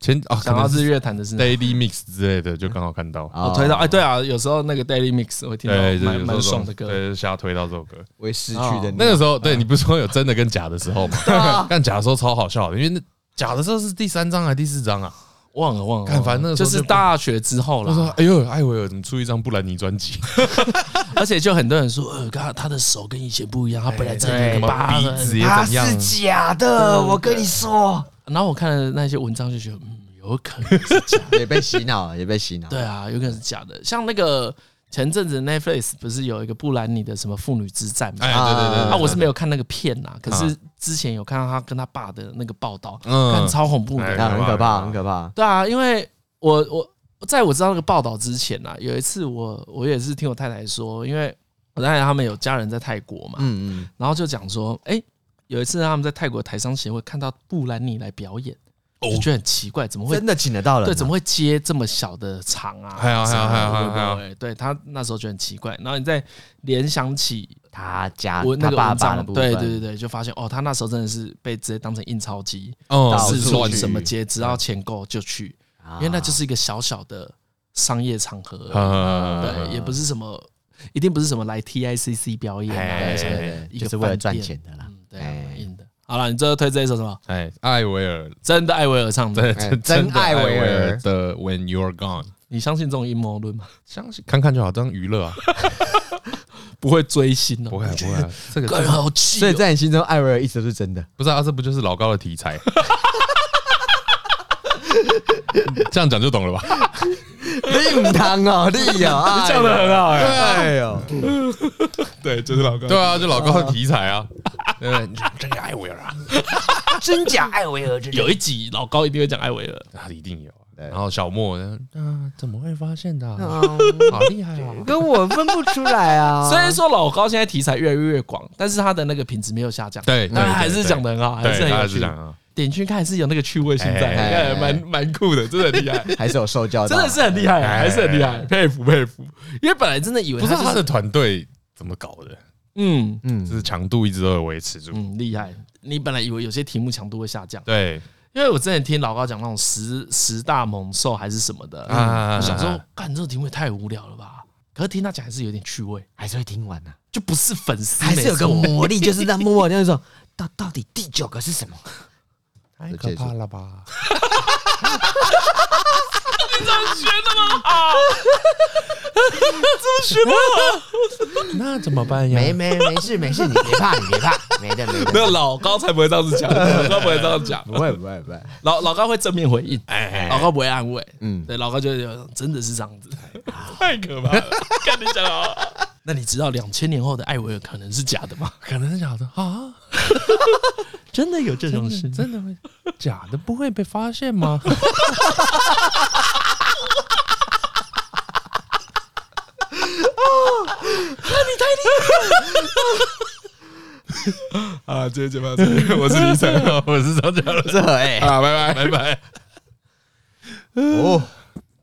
前啊，
想到日月潭的是
Daily Mix 之类的，就刚好看到
我推到哎，对啊，有时候那个 Daily Mix 我会听到蛮蛮爽的歌，
对，瞎推到这首歌。
会失去的
那个时候，对你不是说有真的跟假的时候吗？但假的时候超好笑的，因为那假的时候是第三张还是第四张啊？
忘了忘了，
看反正
就是大学之后了。
他说：“哎呦，艾薇尔怎么出一张布兰妮专辑？
而且就很多人说，呃，他他的手跟以前不一样，他本来这里疤，
鼻子也怎样？
他是假的，我跟你说。”
然后我看了那些文章，就觉得，嗯，有可能是假的，
也被洗脑，也被洗脑。
对啊，有可能是假的。像那个前阵子 Netflix 不是有一个布兰妮的什么妇女之战吗？
哎，对对对。
啊，我是没有看那个片呐，可是之前有看到他跟他爸的那个报道，嗯，超恐怖的，
很可怕，很可怕。
对啊，因为我我在我知道那个报道之前呐，有一次我我也是听我太太说，因为我太太他们有家人在泰国嘛，嗯嗯，然后就讲说，哎。有一次他们在泰国台商协会看到布兰妮来表演，我就觉得很奇怪，怎么会
真的请得到了？
对，怎么会接这么小的场啊？
还有还有还有还有，
对他那时候觉得很奇怪。然后你再联想起
他家
我那个
爸爸的部分，
对对对对，就发现哦，他那时候真的是被直接当成印钞机，
哦，
四处什么接，只要钱够就去，因为那就是一个小小的商业场合，对，也不是什么，一定不是什么来 TICC 表演，
就是为了赚钱的啦。
好了，你最后推这一首什么？
哎，艾薇儿，
真的艾薇儿唱的，
真艾薇儿
的 When You're Gone。
你相信这种阴谋论吗？
相信，看看就好，当娱乐啊，
不会追星的。
不会，不会。这个
好气。
所以在你心中，艾薇儿一直都是真的。
不是啊，这不就是老高的题材？这样讲就懂了吧？
你唔通哦，你哦，
讲的很好哎，
哎呦，
对，就是老高，
对啊，就老高。的题材啊，对，真假艾薇儿啊，
真假艾薇儿，
有一集老高。一定会讲艾薇儿，
他一定有。然后小莫呢，啊，怎么会发现的？好厉害啊，
跟我分不出来啊。
虽然说老高。现在题材越来越广，但是他的那个品质没有下降，
对，
但还是讲的很好，还是很有趣。点进去看还是有那个趣味性在，蛮蛮酷的，真的很厉害，
还是有受教，
真的是很厉害，还是很厉害，佩服佩服。因为本来真的以为
不是他的团队怎么搞的，
嗯。嗯，
就是强度一直都有维持住，
嗯，厉害。你本来以为有些题目强度会下降，
对，
因为我之前听老高讲那种十十大猛兽还是什么的，我想说，干这个题目也太无聊了吧？可是听他讲还是有点趣味，
还是会听完的，
就不是粉丝，
还是有个魔力，就是在默默那 种，到到底第九个是什么？
太可怕了吧！
你怎么学那么好？怎么学那么好？
那怎么办呀？
没没没事没事，你别怕你别怕，没的没的。
没有老高才不会这样子讲，老高不会这样讲，
不会不会不会。
老老高会正面回应，哎，老高不会安慰，嗯，对，老高就真的是这样子，太可怕了。跟你讲啊，那你知道两千年后的艾薇儿可能是假的吗？
可能是假的啊。
真的有这种事？
真的会假的不会被发现吗？
哦，那你太厉害了！啊，今天节目到这里，我是李晨，
我是张嘉乐，
是何哎，
啊，拜拜
拜拜。
哦。